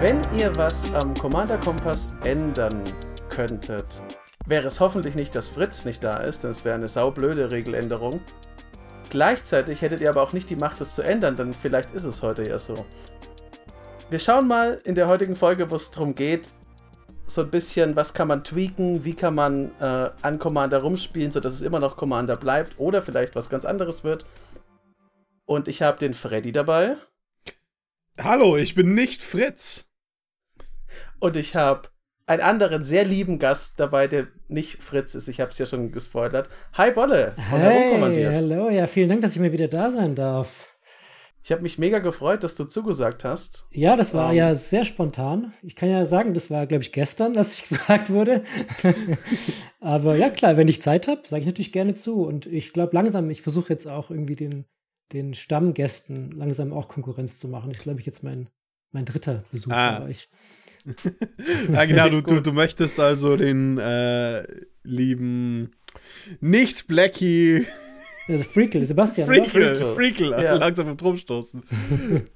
Wenn ihr was am Commander Kompass ändern könntet, wäre es hoffentlich nicht, dass Fritz nicht da ist, denn es wäre eine saublöde Regeländerung. Gleichzeitig hättet ihr aber auch nicht die Macht, es zu ändern, denn vielleicht ist es heute ja so. Wir schauen mal in der heutigen Folge, wo es darum geht, so ein bisschen, was kann man tweaken, wie kann man äh, an Commander rumspielen, sodass es immer noch Commander bleibt oder vielleicht was ganz anderes wird. Und ich habe den Freddy dabei. Hallo, ich bin nicht Fritz. Und ich habe einen anderen sehr lieben Gast dabei, der nicht Fritz ist. Ich habe es ja schon gespoilert. Hi Bolle, von hey, hallo, ja, vielen Dank, dass ich mir wieder da sein darf. Ich habe mich mega gefreut, dass du zugesagt hast. Ja, das war um, ja sehr spontan. Ich kann ja sagen, das war, glaube ich, gestern, dass ich gefragt wurde. Aber ja, klar, wenn ich Zeit habe, sage ich natürlich gerne zu. Und ich glaube langsam, ich versuche jetzt auch irgendwie den, den Stammgästen langsam auch Konkurrenz zu machen. Ich glaube, ich jetzt mein, mein dritter Besuch ah. bei euch. ja, genau, du, du, du möchtest also den äh, lieben Nicht-Blackie also Freakle, Sebastian. Freakle, Freakle, ja. langsam vom Drum stoßen.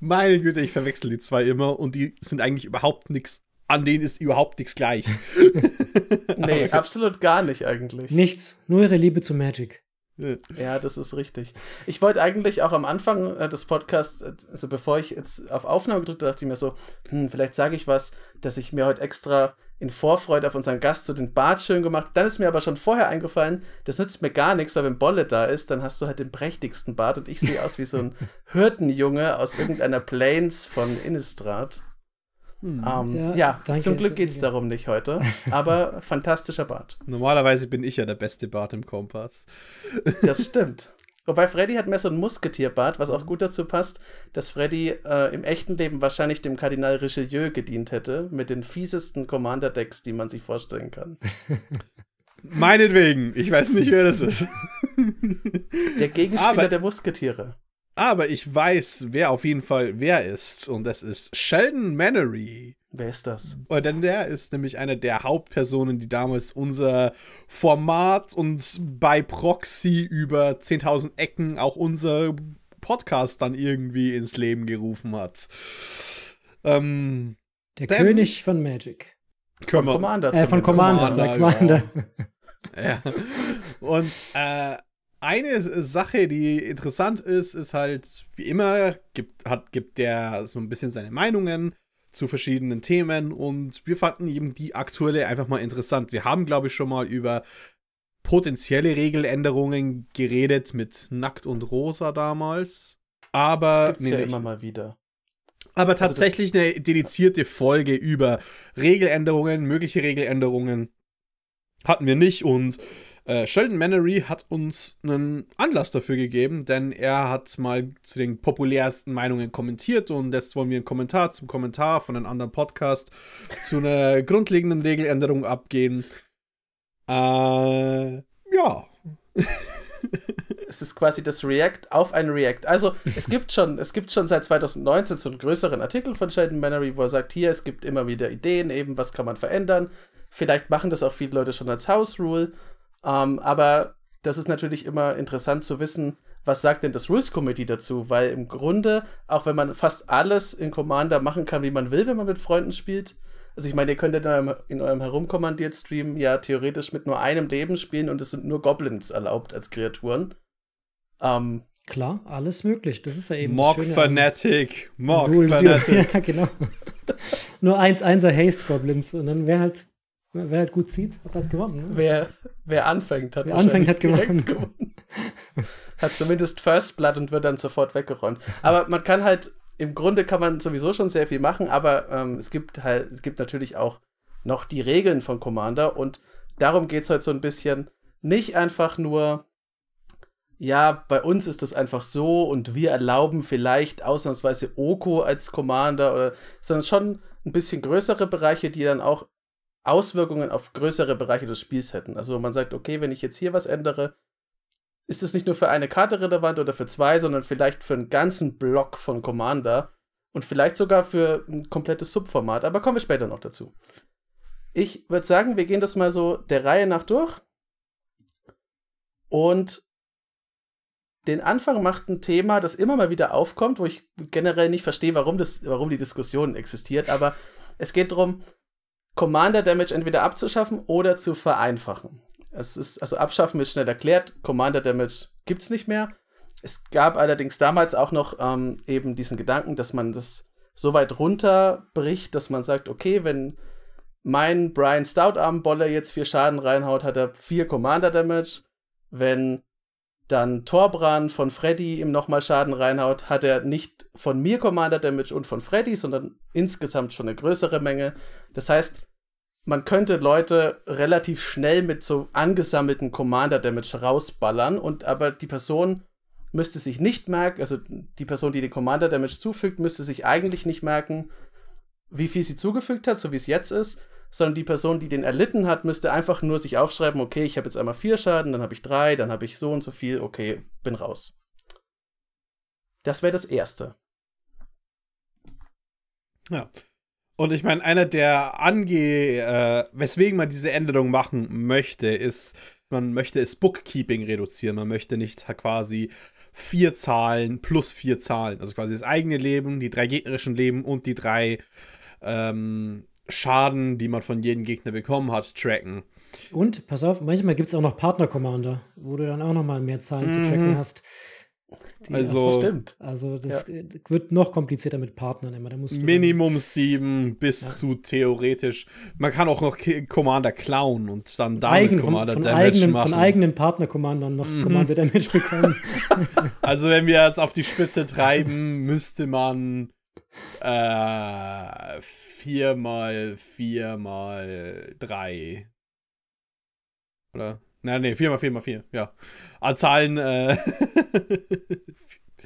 Meine Güte, ich verwechsel die zwei immer und die sind eigentlich überhaupt nichts. An denen ist überhaupt nichts gleich. nee, absolut gar nicht eigentlich. Nichts, nur ihre Liebe zu Magic. Ja, das ist richtig. Ich wollte eigentlich auch am Anfang äh, des Podcasts, also bevor ich jetzt auf Aufnahme gedrückt habe, dachte ich mir so, hm, vielleicht sage ich was, dass ich mir heute extra in Vorfreude auf unseren Gast so den Bart schön gemacht. Dann ist mir aber schon vorher eingefallen, das nützt mir gar nichts, weil wenn Bolle da ist, dann hast du halt den prächtigsten Bart und ich sehe aus wie so ein Hirtenjunge aus irgendeiner Plains von Innistrad. Hm. Um, ja, ja danke, zum Glück geht es darum nicht heute, aber fantastischer Bart. Normalerweise bin ich ja der beste Bart im Kompass. Das stimmt. Wobei Freddy hat mehr so ein Musketierbart, was auch gut dazu passt, dass Freddy äh, im echten Leben wahrscheinlich dem Kardinal Richelieu gedient hätte, mit den fiesesten Commander-Decks, die man sich vorstellen kann. Meinetwegen, ich weiß nicht, wer das ist. Der Gegenspieler aber, der Musketiere. Aber ich weiß, wer auf jeden Fall wer ist, und das ist Sheldon Mannery. Wer ist das? Oh, denn der ist nämlich eine der Hauptpersonen, die damals unser Format und bei Proxy über 10.000 Ecken auch unser Podcast dann irgendwie ins Leben gerufen hat. Ähm, der König von Magic. Von Commander. Äh, von Commander, Commander, Commander. Ja. ja. Und äh, eine Sache, die interessant ist, ist halt, wie immer, gibt, hat, gibt der so ein bisschen seine Meinungen zu verschiedenen Themen und wir fanden eben die aktuelle einfach mal interessant. Wir haben, glaube ich, schon mal über potenzielle Regeländerungen geredet mit Nackt und Rosa damals. Aber. Gibt's nee, ja immer mal wieder. Aber also tatsächlich eine dedizierte Folge über Regeländerungen, mögliche Regeländerungen hatten wir nicht und äh, Sheldon Mannery hat uns einen Anlass dafür gegeben, denn er hat mal zu den populärsten Meinungen kommentiert und jetzt wollen wir einen Kommentar zum Kommentar von einem anderen Podcast zu einer grundlegenden Regeländerung abgehen. Äh, ja. es ist quasi das React auf ein React. Also es gibt schon, es gibt schon seit 2019 so einen größeren Artikel von Sheldon Mannery, wo er sagt, hier, es gibt immer wieder Ideen, eben, was kann man verändern. Vielleicht machen das auch viele Leute schon als House Rule. Ähm, aber das ist natürlich immer interessant zu wissen, was sagt denn das Rules Committee dazu? Weil im Grunde, auch wenn man fast alles in Commander machen kann, wie man will, wenn man mit Freunden spielt, also ich meine, ihr könnt in eurem, in eurem Herumkommandiert-Stream ja theoretisch mit nur einem Leben spielen und es sind nur Goblins erlaubt als Kreaturen. Ähm, Klar, alles möglich. Das ist ja eben. Morg Fanatic. Morg Fanatic. ja, genau. nur 1-1er Haste Goblins und dann wäre halt Wer halt gut zieht, hat halt gewonnen. Ne? Wer, wer anfängt, hat, wer anfängt, hat gewonnen. gewonnen. hat zumindest First Blood und wird dann sofort weggeräumt. Aber man kann halt, im Grunde kann man sowieso schon sehr viel machen, aber ähm, es gibt halt, es gibt natürlich auch noch die Regeln von Commander und darum geht es heute so ein bisschen nicht einfach nur, ja, bei uns ist das einfach so und wir erlauben vielleicht ausnahmsweise Oko als Commander oder, sondern schon ein bisschen größere Bereiche, die dann auch Auswirkungen auf größere Bereiche des Spiels hätten. Also man sagt, okay, wenn ich jetzt hier was ändere, ist es nicht nur für eine Karte relevant oder für zwei, sondern vielleicht für einen ganzen Block von Commander und vielleicht sogar für ein komplettes Subformat. Aber kommen wir später noch dazu. Ich würde sagen, wir gehen das mal so der Reihe nach durch. Und den Anfang macht ein Thema, das immer mal wieder aufkommt, wo ich generell nicht verstehe, warum, das, warum die Diskussion existiert, aber Es geht darum, Commander Damage entweder abzuschaffen oder zu vereinfachen. Es ist, also abschaffen ist schnell erklärt, Commander Damage gibt es nicht mehr. Es gab allerdings damals auch noch ähm, eben diesen Gedanken, dass man das so weit runterbricht, dass man sagt, okay, wenn mein Brian Stoutarm-Boller jetzt vier Schaden reinhaut, hat er vier Commander Damage. Wenn dann Torbran von Freddy ihm nochmal Schaden reinhaut, hat er nicht von mir Commander Damage und von Freddy, sondern insgesamt schon eine größere Menge. Das heißt, man könnte Leute relativ schnell mit so angesammelten Commander Damage rausballern und aber die Person müsste sich nicht merken, also die Person, die den Commander Damage zufügt, müsste sich eigentlich nicht merken, wie viel sie zugefügt hat, so wie es jetzt ist, sondern die Person, die den erlitten hat, müsste einfach nur sich aufschreiben, okay, ich habe jetzt einmal vier Schaden, dann habe ich drei, dann habe ich so und so viel, okay, bin raus. Das wäre das Erste. Ja. Und ich meine, einer der Ange, äh, weswegen man diese Änderung machen möchte, ist, man möchte das Bookkeeping reduzieren. Man möchte nicht quasi vier Zahlen plus vier Zahlen. Also quasi das eigene Leben, die drei gegnerischen Leben und die drei ähm, Schaden, die man von jedem Gegner bekommen hat, tracken. Und, pass auf, manchmal gibt es auch noch Partner-Commander, wo du dann auch noch mal mehr Zahlen mhm. zu tracken hast. Die also, stimmt. Also das ja. wird noch komplizierter mit Partnern immer. Da musst Minimum sieben bis ja. zu theoretisch. Man kann auch noch Commander klauen und dann damit Eigen, Commander von, von Damage eigenen, machen. Von eigenen Partner-Commandern noch mhm. Commander Damage bekommen. also wenn wir es auf die Spitze treiben, müsste man äh, vier mal vier mal drei. Oder? Nein, nee, vier mal vier mal vier, ja. An Zahlen, äh.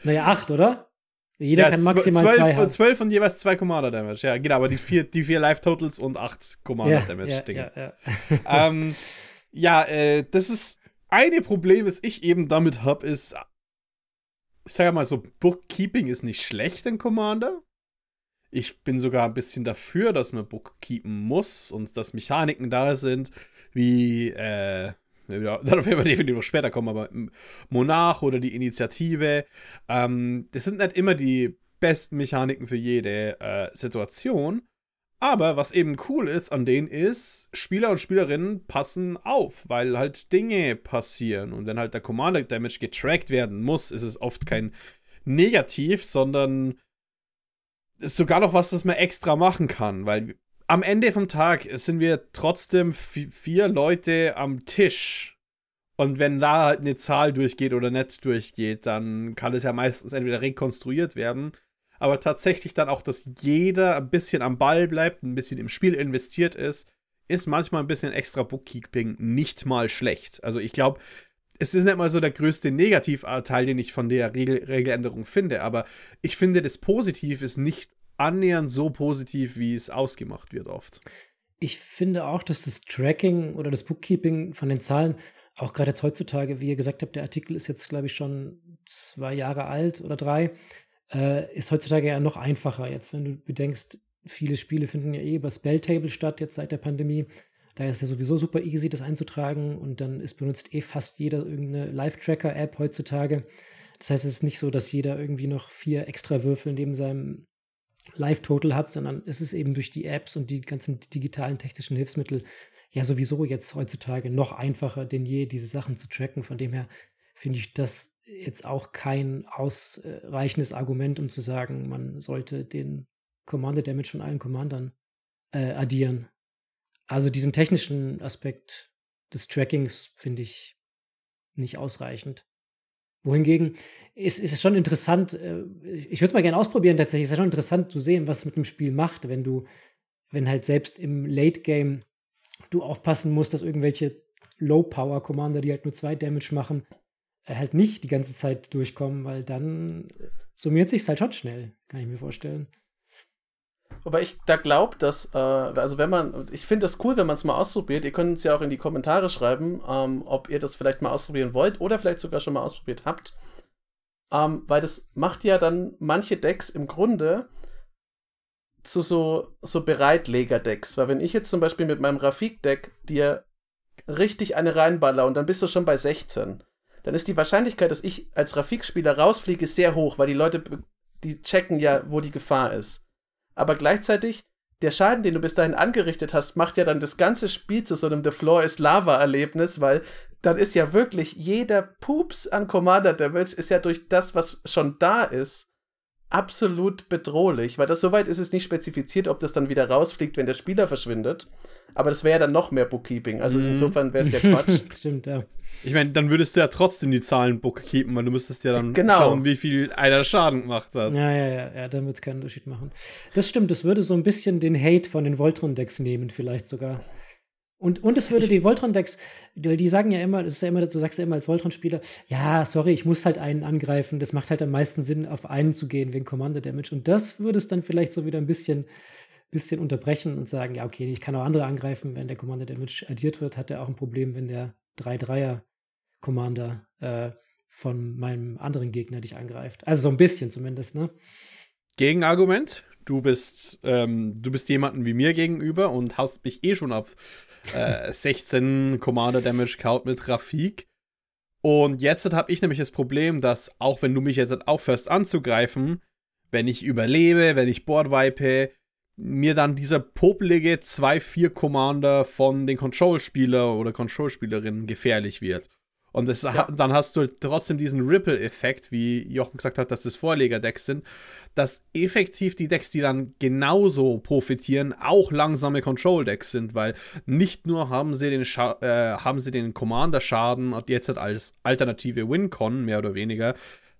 naja, acht, oder? Jeder ja, kann maximal 12, zwei haben. 12 und jeweils zwei Commander Damage. Ja, genau, aber die vier, die vier Live Totals und acht Commander ja, Damage ja, Dinge. Ja, ja. ähm, ja äh, das ist eine Problem, das ich eben damit habe, ist, ich sage mal so, Bookkeeping ist nicht schlecht in Commander. Ich bin sogar ein bisschen dafür, dass man Bookkeepen muss und dass Mechaniken da sind, wie, äh, darauf werden wir definitiv noch später kommen, aber Monarch oder die Initiative, ähm, das sind nicht immer die besten Mechaniken für jede äh, Situation. Aber was eben cool ist an denen ist, Spieler und Spielerinnen passen auf, weil halt Dinge passieren. Und wenn halt der Commander Damage getrackt werden muss, ist es oft kein Negativ, sondern ist sogar noch was, was man extra machen kann, weil am Ende vom Tag sind wir trotzdem vier Leute am Tisch. Und wenn da halt eine Zahl durchgeht oder nicht durchgeht, dann kann es ja meistens entweder rekonstruiert werden. Aber tatsächlich dann auch, dass jeder ein bisschen am Ball bleibt, ein bisschen im Spiel investiert ist, ist manchmal ein bisschen extra Bookkeeping nicht mal schlecht. Also ich glaube, es ist nicht mal so der größte Negativteil, den ich von der Regel Regeländerung finde, aber ich finde, das Positiv ist nicht annähernd so positiv, wie es ausgemacht wird oft. Ich finde auch, dass das Tracking oder das Bookkeeping von den Zahlen, auch gerade jetzt heutzutage, wie ihr gesagt habt, der Artikel ist jetzt, glaube ich, schon zwei Jahre alt oder drei, äh, ist heutzutage ja noch einfacher. Jetzt, wenn du bedenkst, viele Spiele finden ja eh über Spelltable statt, jetzt seit der Pandemie. Da ist ja sowieso super easy, das einzutragen und dann ist benutzt eh fast jeder irgendeine Live-Tracker-App heutzutage. Das heißt, es ist nicht so, dass jeder irgendwie noch vier extra Würfel neben seinem Live-Total hat, sondern es ist eben durch die Apps und die ganzen digitalen technischen Hilfsmittel ja sowieso jetzt heutzutage noch einfacher denn je, diese Sachen zu tracken. Von dem her finde ich das jetzt auch kein ausreichendes Argument, um zu sagen, man sollte den Commander Damage von allen Commandern äh, addieren. Also diesen technischen Aspekt des Trackings finde ich nicht ausreichend. Wohingegen ist, ist es schon interessant, äh, ich würde es mal gerne ausprobieren tatsächlich, ist ja schon interessant zu sehen, was es mit dem Spiel macht, wenn du, wenn halt selbst im Late Game du aufpassen musst, dass irgendwelche Low-Power-Commander, die halt nur zwei Damage machen, äh, halt nicht die ganze Zeit durchkommen, weil dann summiert sich halt schon schnell, kann ich mir vorstellen. Wobei ich da glaube, dass, äh, also wenn man, ich finde das cool, wenn man es mal ausprobiert. Ihr könnt es ja auch in die Kommentare schreiben, ähm, ob ihr das vielleicht mal ausprobieren wollt oder vielleicht sogar schon mal ausprobiert habt. Ähm, weil das macht ja dann manche Decks im Grunde zu so, so Bereitleger-Decks. Weil wenn ich jetzt zum Beispiel mit meinem Rafik-Deck dir richtig eine reinballer und dann bist du schon bei 16, dann ist die Wahrscheinlichkeit, dass ich als Rafik-Spieler rausfliege, sehr hoch, weil die Leute, die checken ja, wo die Gefahr ist aber gleichzeitig der Schaden, den du bis dahin angerichtet hast, macht ja dann das ganze Spiel zu so einem The Floor is Lava-Erlebnis, weil dann ist ja wirklich jeder Pups an Commander Damage ist ja durch das, was schon da ist, absolut bedrohlich, weil das soweit ist es nicht spezifiziert, ob das dann wieder rausfliegt, wenn der Spieler verschwindet. Aber das wäre ja dann noch mehr Bookkeeping. Also mhm. insofern wäre es ja Quatsch. Stimmt, ja. Ich meine, dann würdest du ja trotzdem die Zahlen bookkeepen, weil du müsstest ja dann genau. schauen, wie viel einer Schaden gemacht hat. Ja, ja, ja, ja, dann wird es keinen Unterschied machen. Das stimmt, das würde so ein bisschen den Hate von den Voltron-Decks nehmen, vielleicht sogar. Und, und es würde die Voltron-Decks, die, die sagen ja immer, das ist ja immer, du sagst ja immer als Voltron-Spieler, ja, sorry, ich muss halt einen angreifen. Das macht halt am meisten Sinn, auf einen zu gehen wegen Commander Damage. Und das würde es dann vielleicht so wieder ein bisschen, bisschen unterbrechen und sagen, ja, okay, ich kann auch andere angreifen. Wenn der Commander Damage addiert wird, hat er auch ein Problem, wenn der 3-3er-Commander äh, von meinem anderen Gegner dich angreift. Also so ein bisschen zumindest, ne? Gegenargument, du bist, ähm, du bist jemanden wie mir gegenüber und hast mich eh schon auf äh, 16 Commander Damage Count mit Rafik. Und jetzt habe ich nämlich das Problem, dass auch wenn du mich jetzt aufhörst anzugreifen, wenn ich überlebe, wenn ich Board wipe, mir dann dieser popelige 2-4 Commander von den Control-Spieler oder Control-Spielerinnen gefährlich wird. Und das, ja. dann hast du trotzdem diesen Ripple-Effekt, wie Jochen gesagt hat, dass es Vorleger-Decks sind, dass effektiv die Decks, die dann genauso profitieren, auch langsame Control-Decks sind, weil nicht nur haben sie den, Scha äh, haben sie den Commander-Schaden jetzt halt als alternative Win-Con, mehr oder weniger,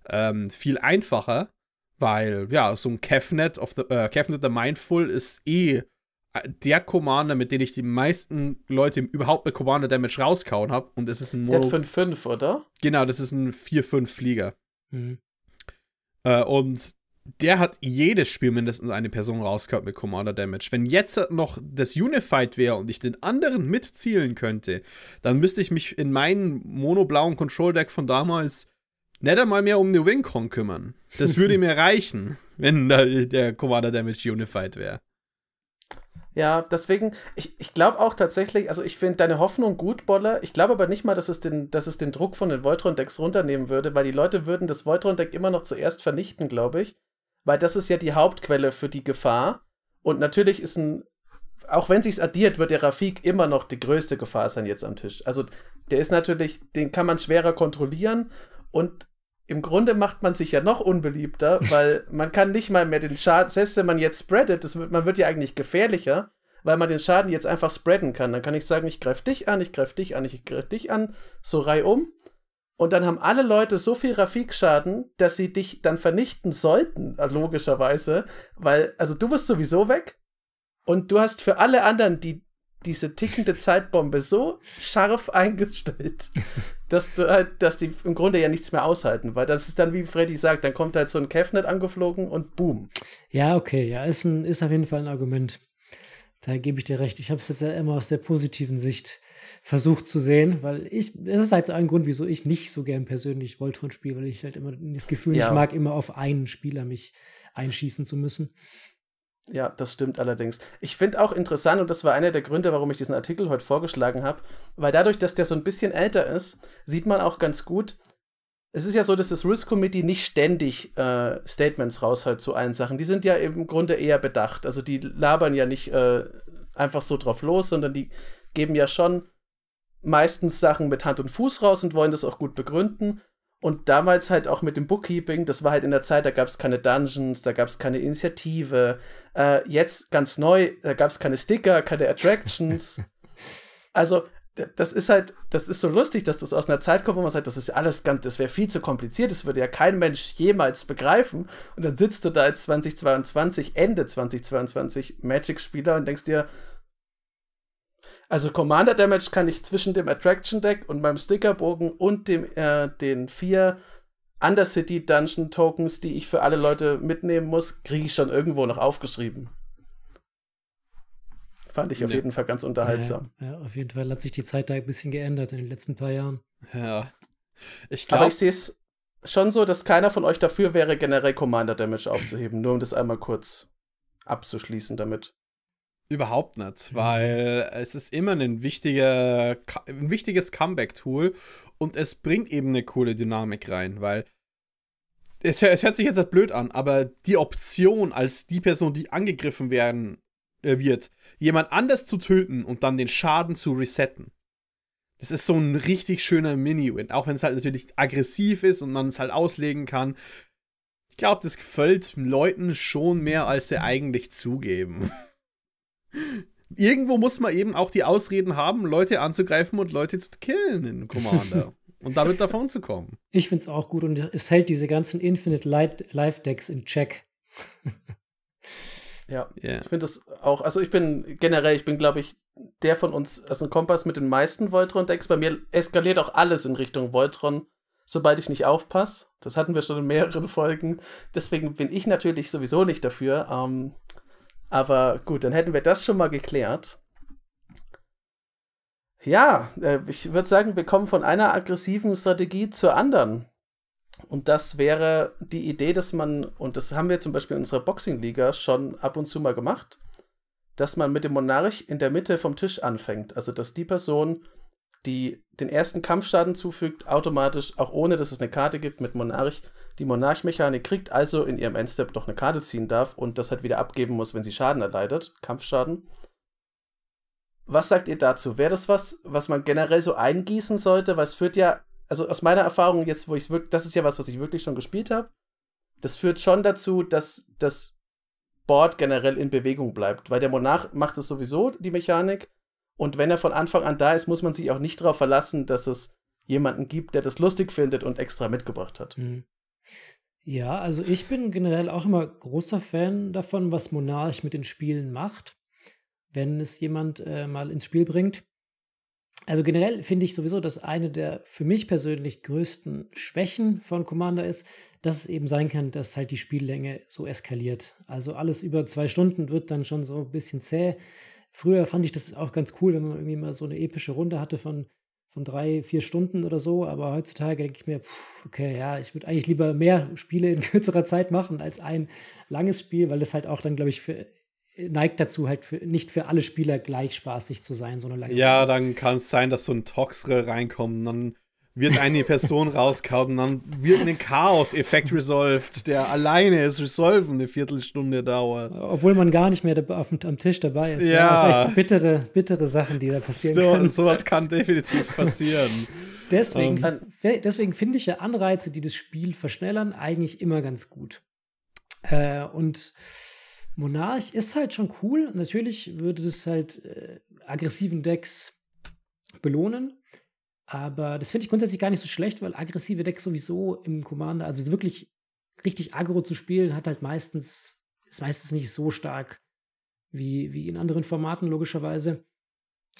ähm, viel einfacher, weil, ja, so ein Kevnet of the, äh, Kevnet the Mindful ist eh der Commander, mit dem ich die meisten Leute überhaupt mit Commander Damage rauskauen habe. Und es ist ein Mono. Der 5-5, oder? Genau, das ist ein 4-5 Flieger. Mhm. Äh, und der hat jedes Spiel mindestens eine Person rauskaut mit Commander Damage. Wenn jetzt noch das Unified wäre und ich den anderen mitzielen könnte, dann müsste ich mich in meinem monoblauen Control Deck von damals nicht einmal mehr um eine Wingcon kümmern. Das würde mir reichen, wenn der Commander Damage Unified wäre. Ja, deswegen, ich, ich glaube auch tatsächlich, also ich finde deine Hoffnung gut, Boller. Ich glaube aber nicht mal, dass es, den, dass es den Druck von den Voltron-Decks runternehmen würde, weil die Leute würden das Voltron-Deck immer noch zuerst vernichten, glaube ich. Weil das ist ja die Hauptquelle für die Gefahr. Und natürlich ist ein, auch wenn sich's addiert, wird der Rafik immer noch die größte Gefahr sein jetzt am Tisch. Also der ist natürlich, den kann man schwerer kontrollieren und im Grunde macht man sich ja noch unbeliebter, weil man kann nicht mal mehr den Schaden, selbst wenn man jetzt spreadet, das man wird ja eigentlich gefährlicher, weil man den Schaden jetzt einfach spreaden kann. Dann kann ich sagen, ich greife dich an, ich greife dich an, ich greife dich an, so reihum. Und dann haben alle Leute so viel Rafik-Schaden, dass sie dich dann vernichten sollten, äh, logischerweise, weil, also du wirst sowieso weg und du hast für alle anderen die diese tickende Zeitbombe so scharf eingestellt, dass, du halt, dass die im Grunde ja nichts mehr aushalten, weil das ist dann, wie Freddy sagt, dann kommt halt so ein Kevnet angeflogen und boom. Ja, okay, ja, ist, ein, ist auf jeden Fall ein Argument. Da gebe ich dir recht. Ich habe es jetzt ja immer aus der positiven Sicht versucht zu sehen, weil ich, es ist halt so ein Grund, wieso ich nicht so gern persönlich Voltron spiele, weil ich halt immer das Gefühl, ja. ich mag immer auf einen Spieler mich einschießen zu müssen. Ja, das stimmt allerdings. Ich finde auch interessant, und das war einer der Gründe, warum ich diesen Artikel heute vorgeschlagen habe, weil dadurch, dass der so ein bisschen älter ist, sieht man auch ganz gut, es ist ja so, dass das Risk Committee nicht ständig äh, Statements raushält zu allen Sachen. Die sind ja im Grunde eher bedacht. Also die labern ja nicht äh, einfach so drauf los, sondern die geben ja schon meistens Sachen mit Hand und Fuß raus und wollen das auch gut begründen. Und damals halt auch mit dem Bookkeeping, das war halt in der Zeit, da gab es keine Dungeons, da gab es keine Initiative. Äh, jetzt ganz neu, da gab es keine Sticker, keine Attractions. also, das ist halt, das ist so lustig, dass das aus einer Zeit kommt, wo man sagt, das ist alles ganz, das wäre viel zu kompliziert, das würde ja kein Mensch jemals begreifen. Und dann sitzt du da als 2022, Ende 2022 Magic-Spieler und denkst dir, also Commander Damage kann ich zwischen dem Attraction Deck und meinem Stickerbogen und dem, äh, den vier Undercity Dungeon Tokens, die ich für alle Leute mitnehmen muss, kriege ich schon irgendwo noch aufgeschrieben. Fand ich auf ja. jeden Fall ganz unterhaltsam. Ja, ja, auf jeden Fall hat sich die Zeit da ein bisschen geändert in den letzten paar Jahren. Ja. Ich glaub, Aber ich sehe es schon so, dass keiner von euch dafür wäre, generell Commander Damage aufzuheben. Nur um das einmal kurz abzuschließen damit. Überhaupt nicht, weil es ist immer ein, wichtiger, ein wichtiges Comeback-Tool und es bringt eben eine coole Dynamik rein, weil es, es hört sich jetzt halt blöd an, aber die Option als die Person, die angegriffen werden äh, wird, jemand anders zu töten und dann den Schaden zu resetten. Das ist so ein richtig schöner Mini-Win, auch wenn es halt natürlich aggressiv ist und man es halt auslegen kann. Ich glaube, das gefällt Leuten schon mehr, als sie eigentlich zugeben. Irgendwo muss man eben auch die Ausreden haben, Leute anzugreifen und Leute zu killen in Commander. und damit davon zu kommen. Ich finde es auch gut und es hält diese ganzen Infinite Life Decks in Check. ja, yeah. ich finde das auch, also ich bin generell, ich bin glaube ich der von uns, also ein Kompass mit den meisten Voltron-Decks. Bei mir eskaliert auch alles in Richtung Voltron, sobald ich nicht aufpasse. Das hatten wir schon in mehreren Folgen. Deswegen bin ich natürlich sowieso nicht dafür. Ähm, aber gut, dann hätten wir das schon mal geklärt. Ja, äh, ich würde sagen, wir kommen von einer aggressiven Strategie zur anderen. Und das wäre die Idee, dass man, und das haben wir zum Beispiel in unserer Boxing-Liga schon ab und zu mal gemacht, dass man mit dem Monarch in der Mitte vom Tisch anfängt. Also, dass die Person, die den ersten Kampfschaden zufügt, automatisch, auch ohne dass es eine Karte gibt, mit Monarch die Monarch-Mechanik kriegt, also in ihrem Endstep doch eine Karte ziehen darf und das halt wieder abgeben muss, wenn sie Schaden erleidet, Kampfschaden. Was sagt ihr dazu? Wäre das was, was man generell so eingießen sollte? Weil es führt ja, also aus meiner Erfahrung jetzt, wo ich es wirklich, das ist ja was, was ich wirklich schon gespielt habe, das führt schon dazu, dass das Board generell in Bewegung bleibt, weil der Monarch macht es sowieso, die Mechanik, und wenn er von Anfang an da ist, muss man sich auch nicht darauf verlassen, dass es jemanden gibt, der das lustig findet und extra mitgebracht hat. Mhm. Ja, also ich bin generell auch immer großer Fan davon, was Monarch mit den Spielen macht, wenn es jemand äh, mal ins Spiel bringt. Also generell finde ich sowieso, dass eine der für mich persönlich größten Schwächen von Commander ist, dass es eben sein kann, dass halt die Spiellänge so eskaliert. Also alles über zwei Stunden wird dann schon so ein bisschen zäh. Früher fand ich das auch ganz cool, wenn man irgendwie mal so eine epische Runde hatte von von drei, vier Stunden oder so. Aber heutzutage denke ich mir, pff, okay, ja, ich würde eigentlich lieber mehr Spiele in kürzerer Zeit machen als ein langes Spiel, weil das halt auch dann, glaube ich, für, neigt dazu, halt für, nicht für alle Spieler gleich spaßig zu sein, so eine lange Ja, Runde. dann kann es sein, dass so ein Toxre reinkommt und dann wird eine Person rauskaut und dann wird ein Chaos-Effekt resolved, der alleine ist resolven eine Viertelstunde dauert. Obwohl man gar nicht mehr auf, am Tisch dabei ist. Ja. ja. Das ist echt bittere, bittere Sachen, die da passieren so, können. Sowas kann definitiv passieren. deswegen um. deswegen finde ich ja Anreize, die das Spiel verschnellern, eigentlich immer ganz gut. Äh, und Monarch ist halt schon cool. Natürlich würde das halt äh, aggressiven Decks belohnen. Aber das finde ich grundsätzlich gar nicht so schlecht, weil aggressive Decks sowieso im Commander, also wirklich richtig aggro zu spielen, hat halt meistens, ist meistens nicht so stark wie, wie in anderen Formaten, logischerweise.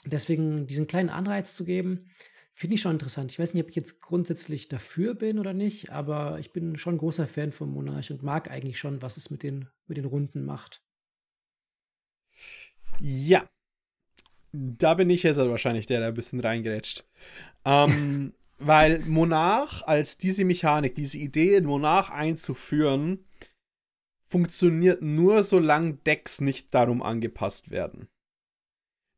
Deswegen diesen kleinen Anreiz zu geben, finde ich schon interessant. Ich weiß nicht, ob ich jetzt grundsätzlich dafür bin oder nicht, aber ich bin schon großer Fan vom Monarch und mag eigentlich schon, was es mit den, mit den Runden macht. Ja. Da bin ich jetzt wahrscheinlich der, der ein bisschen reingerätscht. Ähm, weil Monarch als diese Mechanik, diese Idee, Monarch einzuführen, funktioniert nur, solange Decks nicht darum angepasst werden.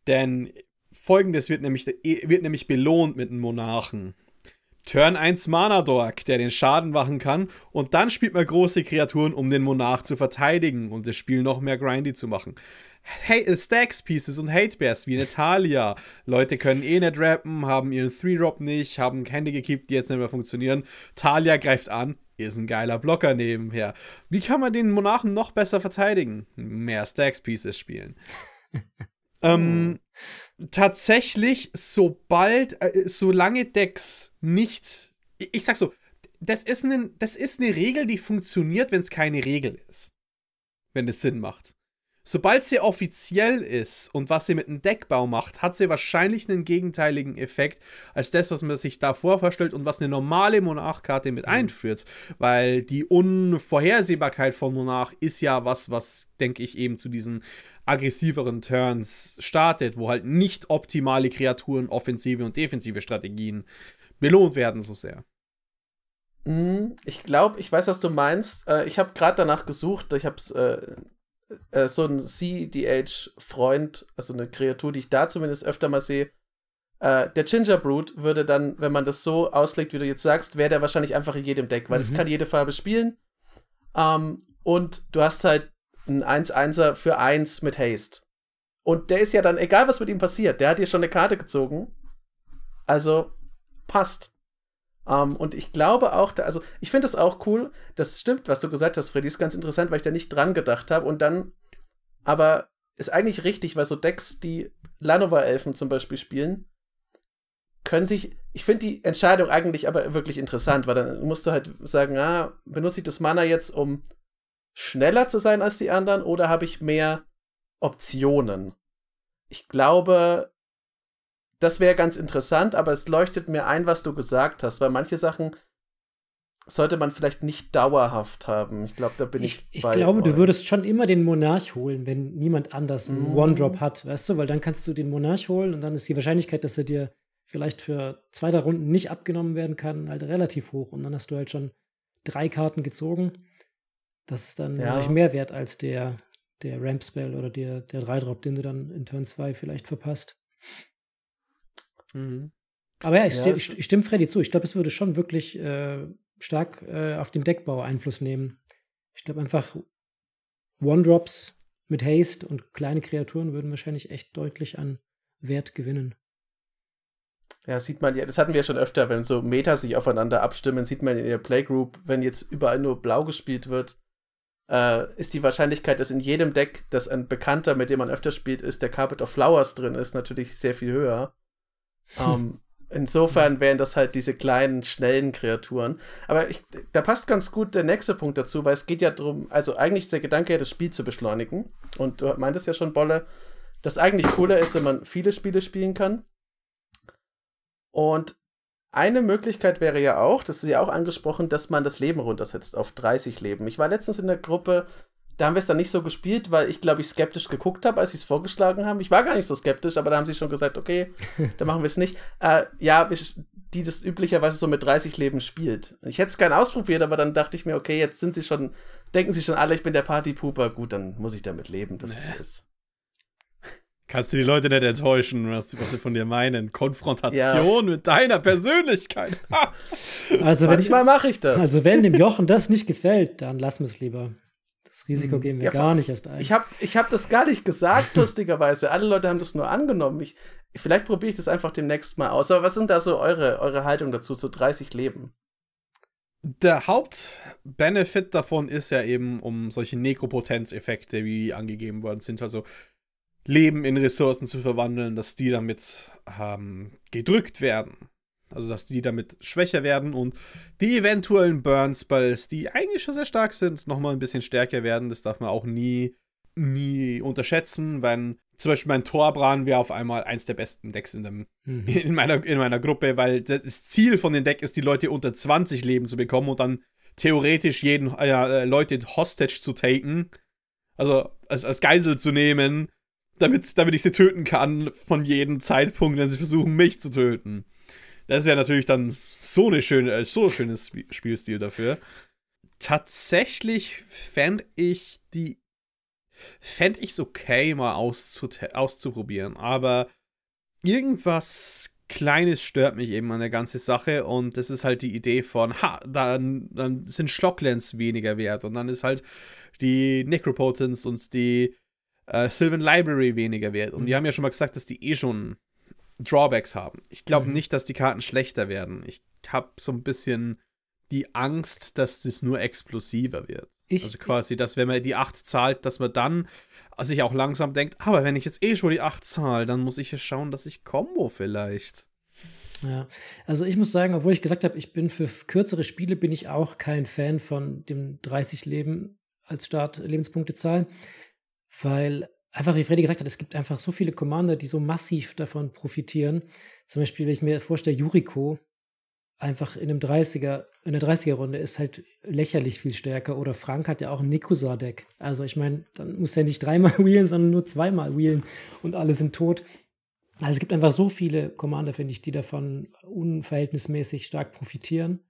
Denn folgendes wird nämlich, wird nämlich belohnt mit einem Monarchen. Turn 1 Mana Dork, der den Schaden machen kann, und dann spielt man große Kreaturen, um den Monarch zu verteidigen und das Spiel noch mehr grindy zu machen. Äh, Stacks Pieces und Hate Bears wie Natalia. Leute können eh nicht rappen, haben ihren 3-Drop nicht, haben Hände gekippt, die jetzt nicht mehr funktionieren. Talia greift an, ist ein geiler Blocker nebenher. Wie kann man den Monarchen noch besser verteidigen? Mehr Stacks Pieces spielen. ähm, tatsächlich, sobald, äh, solange Decks nicht. Ich, ich sag so, das ist, ein, das ist eine Regel, die funktioniert, wenn es keine Regel ist. Wenn es Sinn macht. Sobald sie offiziell ist und was sie mit dem Deckbau macht, hat sie wahrscheinlich einen gegenteiligen Effekt als das, was man sich davor vorstellt und was eine normale Monarchkarte mit mhm. einführt. Weil die Unvorhersehbarkeit von Monarch ist ja was, was, denke ich, eben zu diesen aggressiveren Turns startet, wo halt nicht optimale Kreaturen, offensive und defensive Strategien belohnt werden so sehr. Mhm. Ich glaube, ich weiß, was du meinst. Äh, ich habe gerade danach gesucht. Ich habe es äh, so ein CDH-Freund, also eine Kreatur, die ich da zumindest öfter mal sehe. Äh, der Ginger Brute würde dann, wenn man das so auslegt, wie du jetzt sagst, wäre der wahrscheinlich einfach in jedem Deck, weil es mhm. kann jede Farbe spielen. Ähm, und du hast halt ein 1-1er für 1 mit Haste. Und der ist ja dann, egal was mit ihm passiert, der hat hier schon eine Karte gezogen. Also passt. Um, ähm, und ich glaube auch, da, also ich finde das auch cool. Das stimmt, was du gesagt hast, Freddy, ist ganz interessant, weil ich da nicht dran gedacht habe. Und dann, aber ist eigentlich richtig, weil so Decks, die Lanova-Elfen zum Beispiel spielen, können sich, ich finde die Entscheidung eigentlich aber wirklich interessant, weil dann musst du halt sagen, ah, benutze ich das Mana jetzt, um schneller zu sein als die anderen oder habe ich mehr Optionen? Ich glaube, das wäre ganz interessant, aber es leuchtet mir ein, was du gesagt hast, weil manche Sachen sollte man vielleicht nicht dauerhaft haben. Ich glaube, da bin ich. Ich, ich glaube, euch. du würdest schon immer den Monarch holen, wenn niemand anders einen mm. One-Drop hat, weißt du? Weil dann kannst du den Monarch holen und dann ist die Wahrscheinlichkeit, dass er dir vielleicht für zwei der Runden nicht abgenommen werden kann, halt relativ hoch. Und dann hast du halt schon drei Karten gezogen. Das ist dann ja. mehr wert als der, der Ramp-Spell oder der, der 3-Drop, den du dann in Turn 2 vielleicht verpasst. Mhm. Aber ja, ich, ja, stimme, ich, stimme Freddy zu. Ich glaube, es würde schon wirklich äh, stark äh, auf den Deckbau Einfluss nehmen. Ich glaube einfach, One-Drops mit Haste und kleine Kreaturen würden wahrscheinlich echt deutlich an Wert gewinnen. Ja, sieht man ja, das hatten wir ja schon öfter, wenn so Meta sich aufeinander abstimmen, sieht man in der Playgroup, wenn jetzt überall nur blau gespielt wird, äh, ist die Wahrscheinlichkeit, dass in jedem Deck, das ein Bekannter, mit dem man öfter spielt, ist, der Carpet of Flowers drin ist, natürlich sehr viel höher. Um, ähm, insofern wären das halt diese kleinen, schnellen Kreaturen. Aber ich, da passt ganz gut der nächste Punkt dazu, weil es geht ja darum, also eigentlich ist der Gedanke das Spiel zu beschleunigen. Und du meintest ja schon, Bolle, dass eigentlich cooler ist, wenn man viele Spiele spielen kann. Und eine Möglichkeit wäre ja auch, das ist ja auch angesprochen, dass man das Leben runtersetzt auf 30 Leben. Ich war letztens in der Gruppe, da haben wir es dann nicht so gespielt, weil ich, glaube ich, skeptisch geguckt habe, als sie es vorgeschlagen haben. Ich war gar nicht so skeptisch, aber da haben sie schon gesagt, okay, dann machen wir es nicht. Äh, ja, die das üblicherweise so mit 30 Leben spielt. Ich hätte es gern ausprobiert, aber dann dachte ich mir, okay, jetzt sind sie schon, denken sie schon alle, ich bin der Partypooper. Gut, dann muss ich damit leben, dass nee. es so ist. Kannst du die Leute nicht enttäuschen, was, was sie von dir meinen? Konfrontation ja. mit deiner Persönlichkeit. also Manchmal mache ich das. Also wenn dem Jochen das nicht gefällt, dann lassen wir es lieber. Risiko mhm. gehen wir ja, gar nicht erst ein. Ich habe ich hab das gar nicht gesagt, lustigerweise. Alle Leute haben das nur angenommen. Ich, vielleicht probiere ich das einfach demnächst mal aus. Aber was sind da so eure, eure Haltung dazu, so 30 Leben? Der Hauptbenefit davon ist ja eben, um solche Nekropotenz-Effekte, wie angegeben worden sind, also Leben in Ressourcen zu verwandeln, dass die damit ähm, gedrückt werden. Also, dass die damit schwächer werden und die eventuellen Burn-Spells, die eigentlich schon sehr stark sind, nochmal ein bisschen stärker werden. Das darf man auch nie, nie unterschätzen, wenn zum Beispiel mein Torbran wäre auf einmal eins der besten Decks in, dem, mhm. in, meiner, in meiner Gruppe, weil das Ziel von den Deck ist, die Leute unter 20 Leben zu bekommen und dann theoretisch jeden äh, Leute hostage zu taken. Also als, als Geisel zu nehmen damit, damit ich sie töten kann von jedem Zeitpunkt, wenn sie versuchen, mich zu töten. Das wäre natürlich dann so eine schöne, äh, so schönes Spielstil dafür. Tatsächlich fände ich die fände ich es okay, mal auszuprobieren. Aber irgendwas Kleines stört mich eben an der ganzen Sache und das ist halt die Idee von, ha, dann, dann sind Shocklands weniger wert und dann ist halt die Necropotence und die äh, Sylvan Library weniger wert. Und mhm. wir haben ja schon mal gesagt, dass die eh schon Drawbacks haben. Ich glaube mhm. nicht, dass die Karten schlechter werden. Ich habe so ein bisschen die Angst, dass das nur explosiver wird. Ich, also quasi, dass wenn man die 8 zahlt, dass man dann sich auch langsam denkt, aber wenn ich jetzt eh schon die 8 zahle, dann muss ich ja schauen, dass ich Combo vielleicht. Ja, also ich muss sagen, obwohl ich gesagt habe, ich bin für kürzere Spiele bin ich auch kein Fan von dem 30 Leben als Start Lebenspunktezahl weil einfach, wie Freddy gesagt hat, es gibt einfach so viele Commander, die so massiv davon profitieren. Zum Beispiel, wenn ich mir vorstelle, Yuriko einfach in einem 30er, in der 30er-Runde ist halt lächerlich viel stärker. Oder Frank hat ja auch ein Nikusar-Deck. Also ich meine, dann muss er nicht dreimal wheelen, sondern nur zweimal wheelen und alle sind tot. Also es gibt einfach so viele Commander, finde ich, die davon unverhältnismäßig stark profitieren,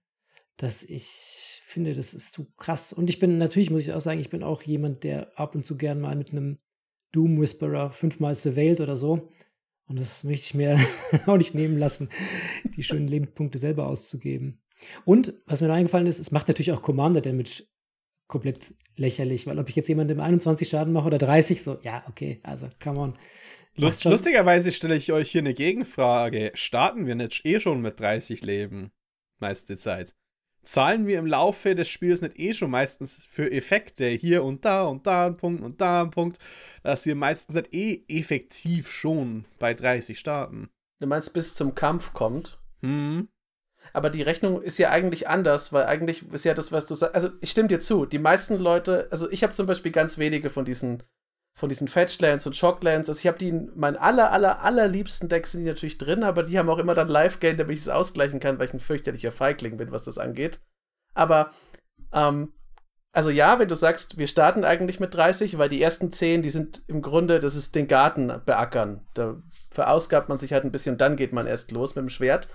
dass ich finde, das ist zu krass. Und ich bin natürlich, muss ich auch sagen, ich bin auch jemand, der ab und zu gern mal mit einem Doom Whisperer fünfmal surveillt oder so. Und das möchte ich mir auch nicht nehmen lassen, die schönen Lebenspunkte selber auszugeben. Und was mir noch eingefallen ist, es macht natürlich auch Commander Damage komplett lächerlich, weil ob ich jetzt jemandem 21 Schaden mache oder 30, so, ja, okay, also come on. Lust, lustigerweise stelle ich euch hier eine Gegenfrage. Starten wir nicht eh schon mit 30 Leben? Meiste Zeit. Zahlen wir im Laufe des Spiels nicht eh schon meistens für Effekte hier und da und da ein Punkt und da ein Punkt, dass wir meistens nicht eh effektiv schon bei 30 starten? Du meinst, bis zum Kampf kommt? Hm. Aber die Rechnung ist ja eigentlich anders, weil eigentlich ist ja das, was du sagst. Also, ich stimme dir zu. Die meisten Leute, also ich habe zum Beispiel ganz wenige von diesen von diesen Fetchlands und Shocklands. Also ich habe die in meinen aller, aller, allerliebsten Decks sind die natürlich drin, aber die haben auch immer dann Live-Game, damit ich es ausgleichen kann, weil ich ein fürchterlicher Feigling bin, was das angeht. Aber, ähm, also ja, wenn du sagst, wir starten eigentlich mit 30, weil die ersten 10, die sind im Grunde, das ist den Garten beackern. Da verausgabt man sich halt ein bisschen dann geht man erst los mit dem Schwert.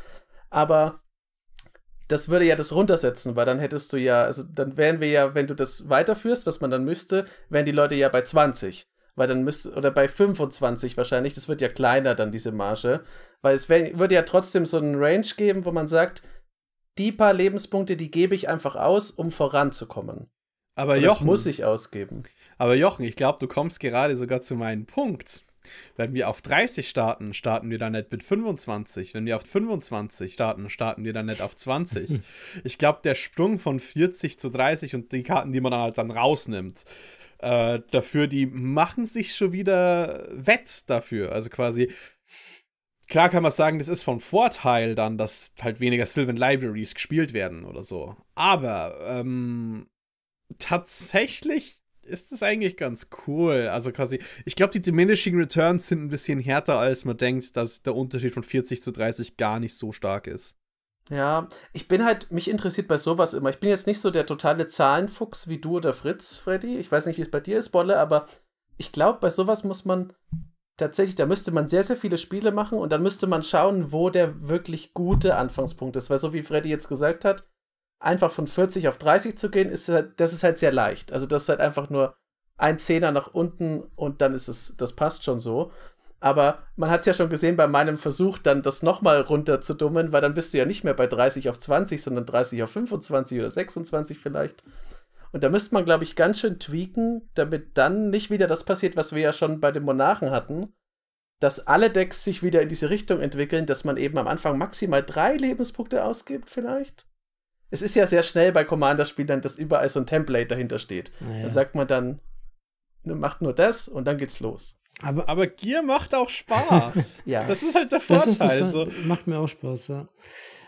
Aber das würde ja das runtersetzen, weil dann hättest du ja, also dann wären wir ja, wenn du das weiterführst, was man dann müsste, wären die Leute ja bei 20 weil dann müsste, oder bei 25 wahrscheinlich, das wird ja kleiner dann diese Marge, weil es wär, würde ja trotzdem so einen Range geben, wo man sagt, die paar Lebenspunkte, die gebe ich einfach aus, um voranzukommen. Aber Jochen, das muss ich ausgeben. Aber Jochen, ich glaube, du kommst gerade sogar zu meinem Punkt. Wenn wir auf 30 starten, starten wir dann nicht mit 25. Wenn wir auf 25 starten, starten wir dann nicht auf 20. ich glaube, der Sprung von 40 zu 30 und die Karten, die man dann halt dann rausnimmt, äh, dafür, die machen sich schon wieder wett dafür. Also quasi, klar kann man sagen, das ist von Vorteil dann, dass halt weniger Sylvan Libraries gespielt werden oder so. Aber ähm, tatsächlich ist das eigentlich ganz cool. Also quasi, ich glaube, die Diminishing Returns sind ein bisschen härter, als man denkt, dass der Unterschied von 40 zu 30 gar nicht so stark ist. Ja, ich bin halt, mich interessiert bei sowas immer. Ich bin jetzt nicht so der totale Zahlenfuchs wie du oder Fritz, Freddy. Ich weiß nicht, wie es bei dir ist, Bolle, aber ich glaube, bei sowas muss man tatsächlich, da müsste man sehr, sehr viele Spiele machen und dann müsste man schauen, wo der wirklich gute Anfangspunkt ist. Weil so wie Freddy jetzt gesagt hat, einfach von 40 auf 30 zu gehen, ist halt, das ist halt sehr leicht. Also das ist halt einfach nur ein Zehner nach unten und dann ist es, das passt schon so. Aber man hat es ja schon gesehen bei meinem Versuch, dann das nochmal runterzudummen, weil dann bist du ja nicht mehr bei 30 auf 20, sondern 30 auf 25 oder 26 vielleicht. Und da müsste man, glaube ich, ganz schön tweaken, damit dann nicht wieder das passiert, was wir ja schon bei den Monarchen hatten, dass alle Decks sich wieder in diese Richtung entwickeln, dass man eben am Anfang maximal drei Lebenspunkte ausgibt, vielleicht. Es ist ja sehr schnell bei Commander-Spielern, dass überall so ein Template dahinter steht. Naja. Dann sagt man dann, macht nur das und dann geht's los. Aber, aber Gier macht auch Spaß. ja. Das ist halt der Vorteil. Das, das so. Macht mir auch Spaß, ja.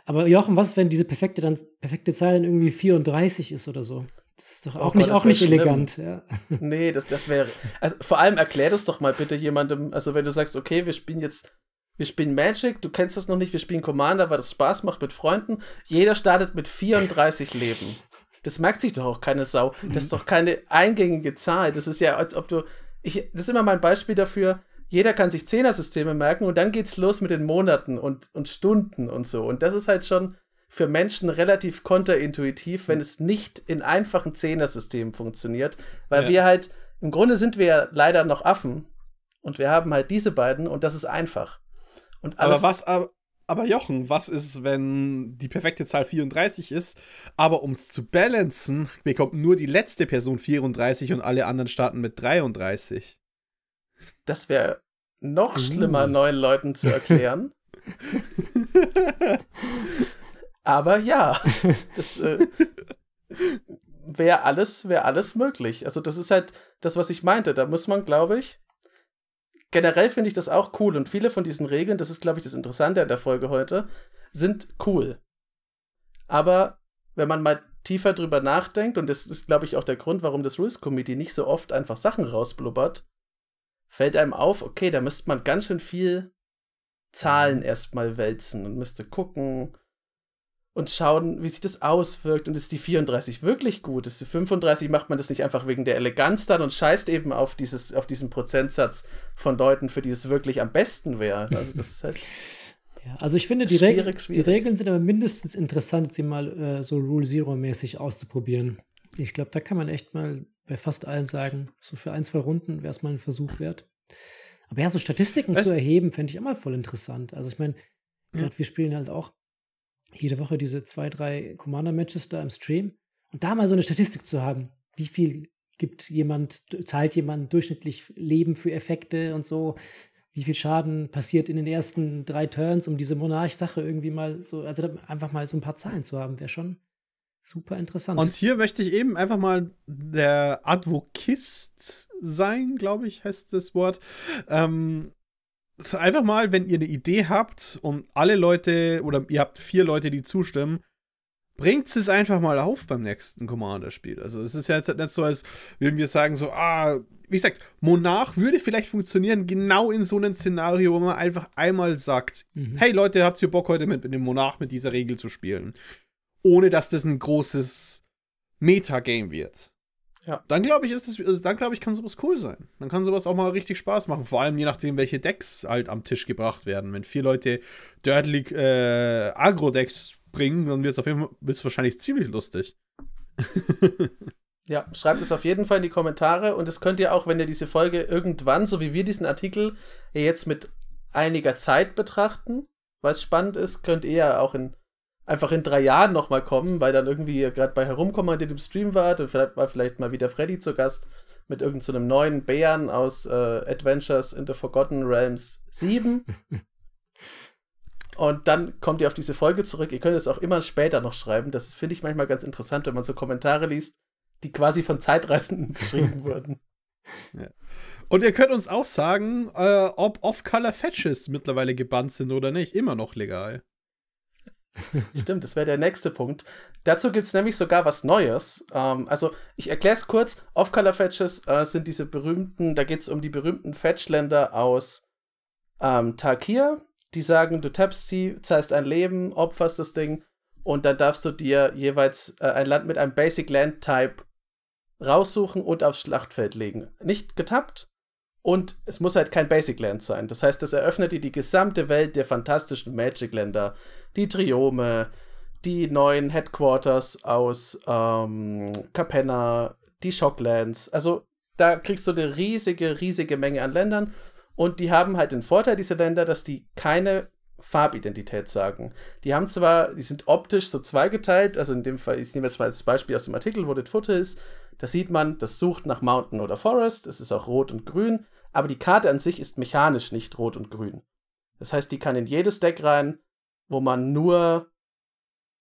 Aber Jochen, was ist, wenn diese perfekte, dann, perfekte Zahl dann irgendwie 34 ist oder so? Das ist doch auch oh nicht, Gott, auch nicht elegant. Ja. Nee, das, das wäre. Also vor allem erklär das doch mal bitte jemandem. Also, wenn du sagst, okay, wir spielen jetzt. Wir spielen Magic, du kennst das noch nicht, wir spielen Commander, weil das Spaß macht mit Freunden. Jeder startet mit 34 Leben. Das merkt sich doch auch keine Sau. Das ist doch keine eingängige Zahl. Das ist ja, als ob du ich, das ist immer mein Beispiel dafür. Jeder kann sich Zehnersysteme merken und dann geht's los mit den Monaten und, und Stunden und so. Und das ist halt schon für Menschen relativ konterintuitiv, wenn es nicht in einfachen Zehnersystemen funktioniert, weil ja. wir halt, im Grunde sind wir ja leider noch Affen und wir haben halt diese beiden und das ist einfach. Und aber was, aber, aber Jochen, was ist, wenn die perfekte Zahl 34 ist, aber um es zu balancen, bekommt nur die letzte Person 34 und alle anderen starten mit 33? Das wäre noch uh. schlimmer, neuen Leuten zu erklären. aber ja, das äh, wäre alles, wär alles möglich. Also, das ist halt das, was ich meinte. Da muss man, glaube ich, generell finde ich das auch cool und viele von diesen Regeln, das ist, glaube ich, das Interessante an der Folge heute, sind cool. Aber wenn man mal tiefer drüber nachdenkt, und das ist, glaube ich, auch der Grund, warum das Rules Committee nicht so oft einfach Sachen rausblubbert, fällt einem auf, okay, da müsste man ganz schön viel Zahlen erstmal wälzen und müsste gucken, und schauen, wie sich das auswirkt. Und ist die 34 wirklich gut? Ist die 35 macht man das nicht einfach wegen der Eleganz dann und scheißt eben auf, dieses, auf diesen Prozentsatz von Leuten, für die es wirklich am besten wäre. Also das ist halt. Ja, also ich finde, die, schwierig, Reg schwierig. die Regeln sind aber mindestens interessant, sie mal äh, so Rule Zero-mäßig auszuprobieren. Ich glaube, da kann man echt mal bei fast allen sagen, so für ein, zwei Runden wäre es mal ein Versuch wert. Aber ja, so Statistiken Was? zu erheben, fände ich immer voll interessant. Also ich meine, gerade hm. wir spielen halt auch jede Woche diese zwei, drei Commander-Matches da im Stream und da mal so eine Statistik zu haben, wie viel gibt jemand, zahlt jemand durchschnittlich Leben für Effekte und so, wie viel Schaden passiert in den ersten drei Turns, um diese Monarch-Sache irgendwie mal so, also einfach mal so ein paar Zahlen zu haben, wäre schon super interessant. Und hier möchte ich eben einfach mal der Advokist sein, glaube ich, heißt das Wort. Ähm, einfach mal, wenn ihr eine Idee habt und alle Leute oder ihr habt vier Leute, die zustimmen, bringt es einfach mal auf beim nächsten Commander-Spiel. Also es ist ja jetzt nicht so, als würden wir sagen, so, ah, wie gesagt, Monarch würde vielleicht funktionieren, genau in so einem Szenario, wo man einfach einmal sagt, mhm. hey Leute, habt ihr Bock heute mit, mit dem Monarch mit dieser Regel zu spielen? Ohne dass das ein großes Metagame wird. Ja. Dann glaube ich, ist es, dann glaube ich, kann sowas cool sein. Dann kann sowas auch mal richtig Spaß machen. Vor allem je nachdem, welche Decks halt am Tisch gebracht werden. Wenn vier Leute Dirtly äh, Agro-Decks bringen, dann wird es auf jeden Fall wird's wahrscheinlich ziemlich lustig. ja, schreibt es auf jeden Fall in die Kommentare und das könnt ihr auch, wenn ihr diese Folge irgendwann, so wie wir diesen Artikel jetzt mit einiger Zeit betrachten, was spannend ist, könnt ihr ja auch in einfach in drei Jahren nochmal kommen, weil dann irgendwie gerade bei Herumkommandiert im Stream wart und vielleicht war vielleicht mal wieder Freddy zu Gast mit irgendeinem so neuen Bären aus äh, Adventures in the Forgotten Realms 7. und dann kommt ihr auf diese Folge zurück. Ihr könnt es auch immer später noch schreiben. Das finde ich manchmal ganz interessant, wenn man so Kommentare liest, die quasi von Zeitreisenden geschrieben wurden. Ja. Und ihr könnt uns auch sagen, äh, ob Off-Color-Fetches mittlerweile gebannt sind oder nicht. Immer noch legal. Stimmt, das wäre der nächste Punkt. Dazu gibt es nämlich sogar was Neues. Ähm, also, ich erkläre es kurz. Off-Color-Fetches äh, sind diese berühmten, da geht es um die berühmten Fetchländer aus ähm, Tarkir. Die sagen, du tappst sie, zahlst ein Leben, opferst das Ding und dann darfst du dir jeweils äh, ein Land mit einem Basic Land Type raussuchen und aufs Schlachtfeld legen. Nicht getappt, und es muss halt kein Basic Land sein. Das heißt, das eröffnet dir die gesamte Welt der fantastischen Magic-Länder. Die Triome, die neuen Headquarters aus ähm, Capenna, die Shocklands. Also da kriegst du eine riesige, riesige Menge an Ländern. Und die haben halt den Vorteil, diese Länder, dass die keine Farbidentität sagen. Die haben zwar, die sind optisch so zweigeteilt, also in dem Fall, ich nehme jetzt mal das Beispiel aus dem Artikel, wo das Futter ist, da sieht man, das sucht nach Mountain oder Forest, es ist auch rot und grün, aber die Karte an sich ist mechanisch nicht rot und grün. Das heißt, die kann in jedes Deck rein, wo man nur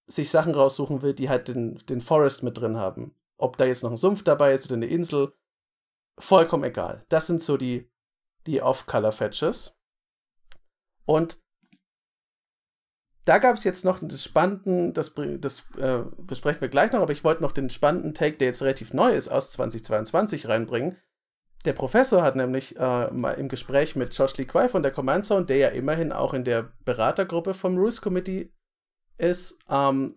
sich Sachen raussuchen will, die halt den, den Forest mit drin haben. Ob da jetzt noch ein Sumpf dabei ist oder eine Insel, vollkommen egal. Das sind so die, die Off-Color-Fetches. Und da gab es jetzt noch einen spannenden, das, das äh, besprechen wir gleich noch, aber ich wollte noch den spannenden Take, der jetzt relativ neu ist, aus 2022 reinbringen. Der Professor hat nämlich äh, mal im Gespräch mit Josh Lee Kwai von der Command Zone, der ja immerhin auch in der Beratergruppe vom Rules Committee ist, ähm,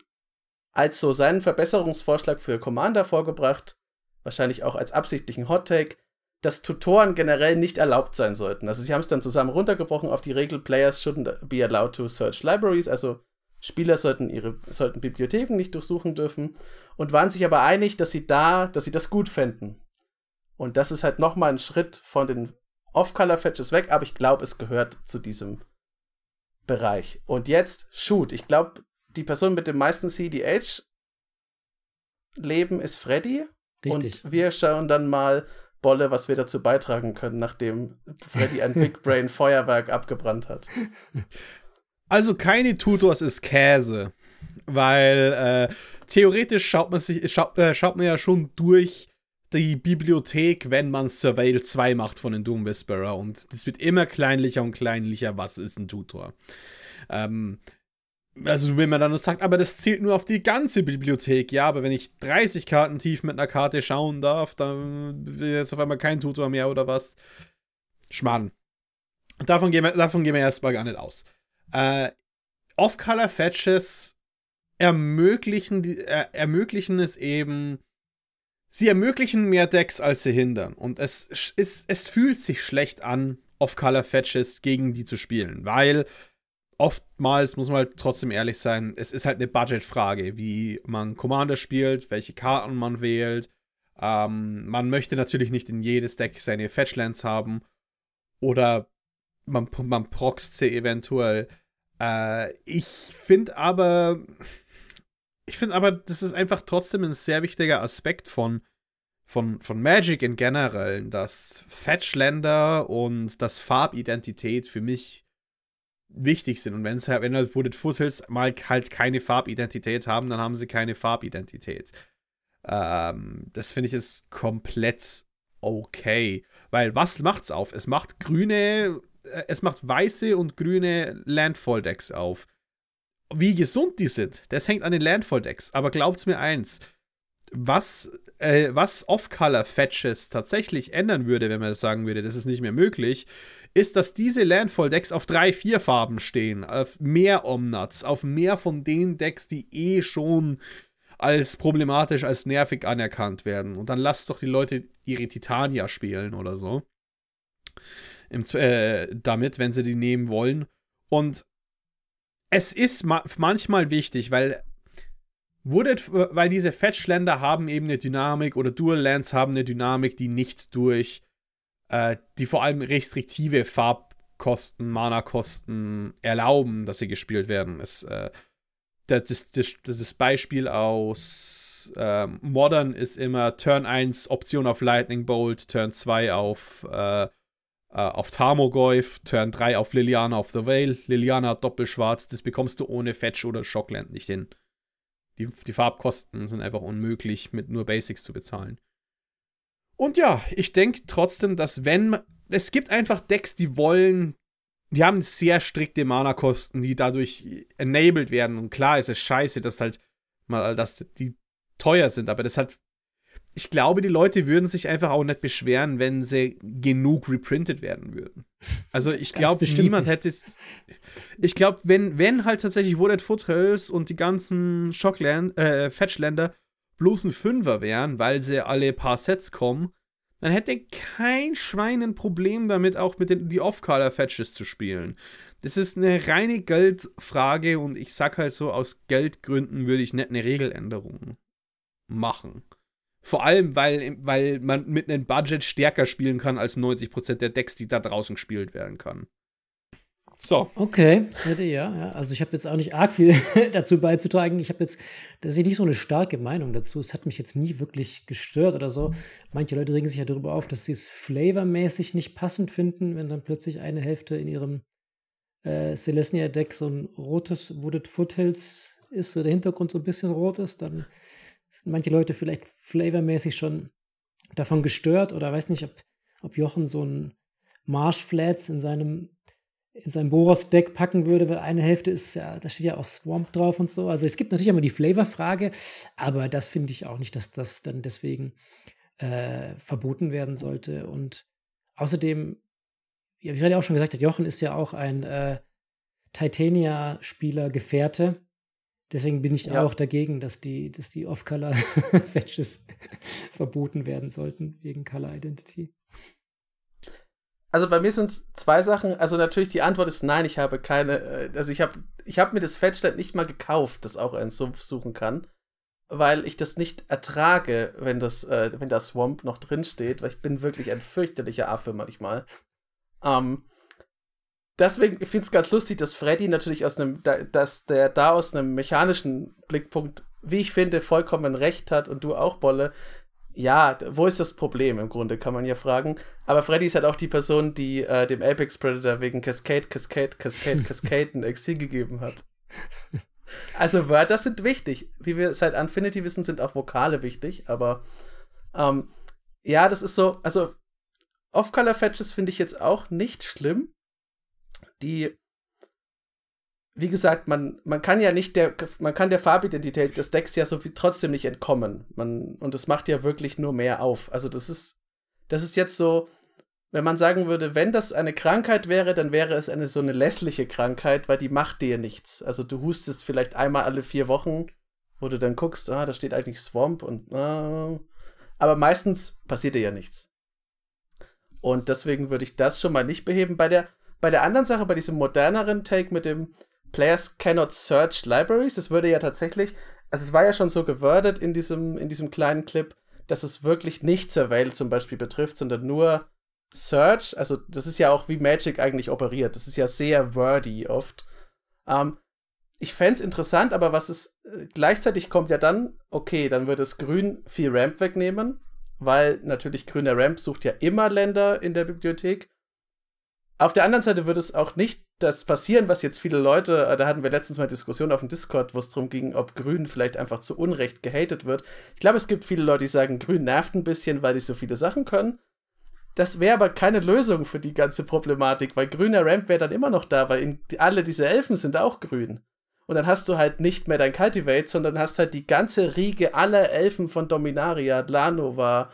als so seinen Verbesserungsvorschlag für Commander vorgebracht, wahrscheinlich auch als absichtlichen Hot Take, dass Tutoren generell nicht erlaubt sein sollten. Also sie haben es dann zusammen runtergebrochen auf die Regel, Players shouldn't be allowed to search libraries, also Spieler sollten ihre sollten Bibliotheken nicht durchsuchen dürfen und waren sich aber einig, dass sie da, dass sie das gut fänden. Und das ist halt nochmal ein Schritt von den Off-Color-Fetches weg, aber ich glaube, es gehört zu diesem Bereich. Und jetzt Shoot. Ich glaube, die Person mit dem meisten CDH-Leben ist Freddy. Richtig. Und wir schauen dann mal, Bolle, was wir dazu beitragen können, nachdem Freddy ein Big Brain Feuerwerk abgebrannt hat. Also keine Tutors ist Käse. Weil äh, theoretisch schaut man sich, schaut, äh, schaut man ja schon durch, die Bibliothek, wenn man Surveil 2 macht von den Doom Whisperer. Und das wird immer kleinlicher und kleinlicher. Was ist ein Tutor? Ähm, also, wenn man dann sagt, aber das zählt nur auf die ganze Bibliothek. Ja, aber wenn ich 30 Karten tief mit einer Karte schauen darf, dann jetzt auf einmal kein Tutor mehr oder was. Schmarrn. Davon gehen wir, davon gehen wir erstmal gar nicht aus. Äh, Off-Color-Fetches ermöglichen, äh, ermöglichen es eben, Sie ermöglichen mehr Decks, als sie hindern. Und es, es, es fühlt sich schlecht an, Off-Color-Fetches gegen die zu spielen, weil oftmals, muss man halt trotzdem ehrlich sein, es ist halt eine Budgetfrage, wie man Commander spielt, welche Karten man wählt. Ähm, man möchte natürlich nicht in jedes Deck seine Fetchlands haben. Oder man, man proxt sie eventuell. Äh, ich finde aber, ich finde aber, das ist einfach trotzdem ein sehr wichtiger Aspekt von von, von Magic in generell, dass Fetchländer und das Farbidentität für mich wichtig sind. Und wenn's, wenn halt Wooded Foothills mal halt keine Farbidentität haben, dann haben sie keine Farbidentität. Ähm, das finde ich ist komplett okay. Weil was macht's auf? Es macht grüne, äh, es macht weiße und grüne Landfall-Decks auf. Wie gesund die sind, das hängt an den Landfall-Decks. Aber glaubt's mir eins, was, äh, was Off-Color-Fetches tatsächlich ändern würde, wenn man das sagen würde, das ist nicht mehr möglich, ist, dass diese Landfall-Decks auf drei, vier Farben stehen, auf mehr Omnuts, auf mehr von den Decks, die eh schon als problematisch, als nervig anerkannt werden. Und dann lasst doch die Leute ihre Titania spielen oder so. Im, äh, damit, wenn sie die nehmen wollen. Und es ist ma manchmal wichtig, weil Wooded, weil diese Fetchländer haben eben eine Dynamik oder Dual Lands haben eine Dynamik, die nicht durch äh, die vor allem restriktive Farbkosten, Mana-Kosten erlauben, dass sie gespielt werden. Es, äh, das, das, das, Beispiel aus äh, Modern ist immer Turn 1 Option auf Lightning Bolt, Turn 2 auf, äh, äh, auf Tarmogoyf, Turn 3 auf Liliana of the Vale. Liliana doppelschwarz, das bekommst du ohne Fetch oder Shockland nicht hin. Die, die Farbkosten sind einfach unmöglich, mit nur Basics zu bezahlen. Und ja, ich denke trotzdem, dass wenn. Es gibt einfach Decks, die wollen die haben sehr strikte Mana-Kosten, die dadurch enabled werden. Und klar ist es scheiße, dass halt mal, dass die teuer sind, aber das hat. Ich glaube, die Leute würden sich einfach auch nicht beschweren, wenn sie genug reprintet werden würden. Also ich glaube, niemand nicht. hätte es. Ich glaube, wenn, wenn halt tatsächlich Wooded Foothills und die ganzen Shockland, äh, Fetchländer bloß ein Fünfer wären, weil sie alle paar Sets kommen, dann hätte kein Schwein ein Problem damit, auch mit den die Off-Color-Fetches zu spielen. Das ist eine reine Geldfrage und ich sag halt so, aus Geldgründen würde ich nicht eine Regeländerung machen. Vor allem, weil, weil man mit einem Budget stärker spielen kann als 90% der Decks, die da draußen gespielt werden kann. So. Okay, hätte ja, ja. Also ich habe jetzt auch nicht arg viel dazu beizutragen. Ich habe jetzt, da ist nicht so eine starke Meinung dazu. Es hat mich jetzt nie wirklich gestört oder so. Manche Leute regen sich ja darüber auf, dass sie es flavormäßig nicht passend finden, wenn dann plötzlich eine Hälfte in ihrem äh, Celestia-Deck so ein rotes Wooded Foothills ist, so der Hintergrund so ein bisschen rot ist, dann manche Leute vielleicht flavormäßig schon davon gestört oder weiß nicht, ob, ob Jochen so ein Marshflats in seinem in sein Boros-Deck packen würde, weil eine Hälfte ist ja, da steht ja auch Swamp drauf und so. Also es gibt natürlich immer die Flavor-Frage, aber das finde ich auch nicht, dass das dann deswegen äh, verboten werden sollte. Und außerdem, ja, wie gerade auch schon gesagt hat, Jochen ist ja auch ein äh, Titania-Spieler, Gefährte. Deswegen bin ich ja. auch dagegen, dass die, dass die Off-Color-Fetches verboten werden sollten, wegen Color Identity also bei mir sind es zwei Sachen. Also natürlich die Antwort ist nein, ich habe keine. Äh, also ich habe ich hab mir das Fettstand nicht mal gekauft, das auch ein Sumpf suchen kann, weil ich das nicht ertrage, wenn das, äh, wenn das Swamp noch drin steht, weil ich bin wirklich ein fürchterlicher Affe manchmal. Ähm, deswegen finde ich es ganz lustig, dass Freddy natürlich aus einem, dass der da aus einem mechanischen Blickpunkt, wie ich finde, vollkommen recht hat und du auch, Bolle, ja, wo ist das Problem im Grunde, kann man ja fragen. Aber Freddy ist halt auch die Person, die äh, dem Apex Predator wegen Cascade, Cascade, Cascade, Cascade ein Exil gegeben hat. Also Wörter sind wichtig. Wie wir seit Infinity wissen, sind auch Vokale wichtig. Aber ähm, ja, das ist so, also Off-Color-Fetches finde ich jetzt auch nicht schlimm. Die wie gesagt, man, man kann ja nicht der, man kann der Farbidentität des Decks ja so wie trotzdem nicht entkommen. Man, und das macht ja wirklich nur mehr auf. Also das ist, das ist jetzt so, wenn man sagen würde, wenn das eine Krankheit wäre, dann wäre es eine so eine lässliche Krankheit, weil die macht dir nichts. Also du hustest vielleicht einmal alle vier Wochen, wo du dann guckst, ah, da steht eigentlich Swamp und ah, aber meistens passiert dir ja nichts. Und deswegen würde ich das schon mal nicht beheben. Bei der, bei der anderen Sache, bei diesem moderneren Take mit dem, Players cannot search libraries. Das würde ja tatsächlich, also es war ja schon so gewordet in diesem, in diesem kleinen Clip, dass es wirklich nicht Surveil zum Beispiel betrifft, sondern nur Search. Also das ist ja auch wie Magic eigentlich operiert. Das ist ja sehr wordy oft. Ähm, ich fände es interessant, aber was es äh, gleichzeitig kommt ja dann, okay, dann wird es grün viel Ramp wegnehmen. weil natürlich grüner Ramp sucht ja immer Länder in der Bibliothek. Auf der anderen Seite wird es auch nicht das passieren, was jetzt viele Leute, äh, da hatten wir letztens mal Diskussion auf dem Discord, wo es darum ging, ob Grün vielleicht einfach zu Unrecht gehatet wird. Ich glaube, es gibt viele Leute, die sagen, Grün nervt ein bisschen, weil die so viele Sachen können. Das wäre aber keine Lösung für die ganze Problematik, weil grüner Ramp wäre dann immer noch da, weil in, alle diese Elfen sind auch grün. Und dann hast du halt nicht mehr dein Cultivate, sondern hast halt die ganze Riege aller Elfen von Dominaria, Lanova,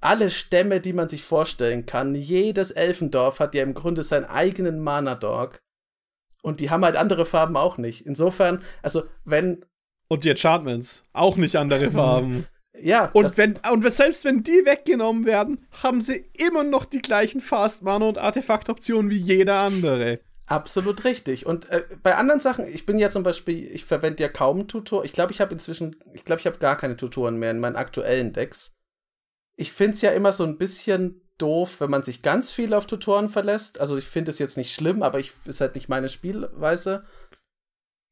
alle Stämme, die man sich vorstellen kann. Jedes Elfendorf hat ja im Grunde seinen eigenen Mana-Dog. Und die haben halt andere Farben auch nicht. Insofern, also wenn. Und die Enchantments, auch nicht andere Farben. ja. Und, wenn, und selbst wenn die weggenommen werden, haben sie immer noch die gleichen Fast-Mana- und Artefaktoptionen wie jeder andere. Absolut richtig. Und äh, bei anderen Sachen, ich bin ja zum Beispiel, ich verwende ja kaum Tutor. Ich glaube, ich habe inzwischen, ich glaube, ich habe gar keine Tutoren mehr in meinen aktuellen Decks. Ich finde es ja immer so ein bisschen doof, wenn man sich ganz viel auf Tutoren verlässt. Also ich finde es jetzt nicht schlimm, aber ich ist halt nicht meine Spielweise.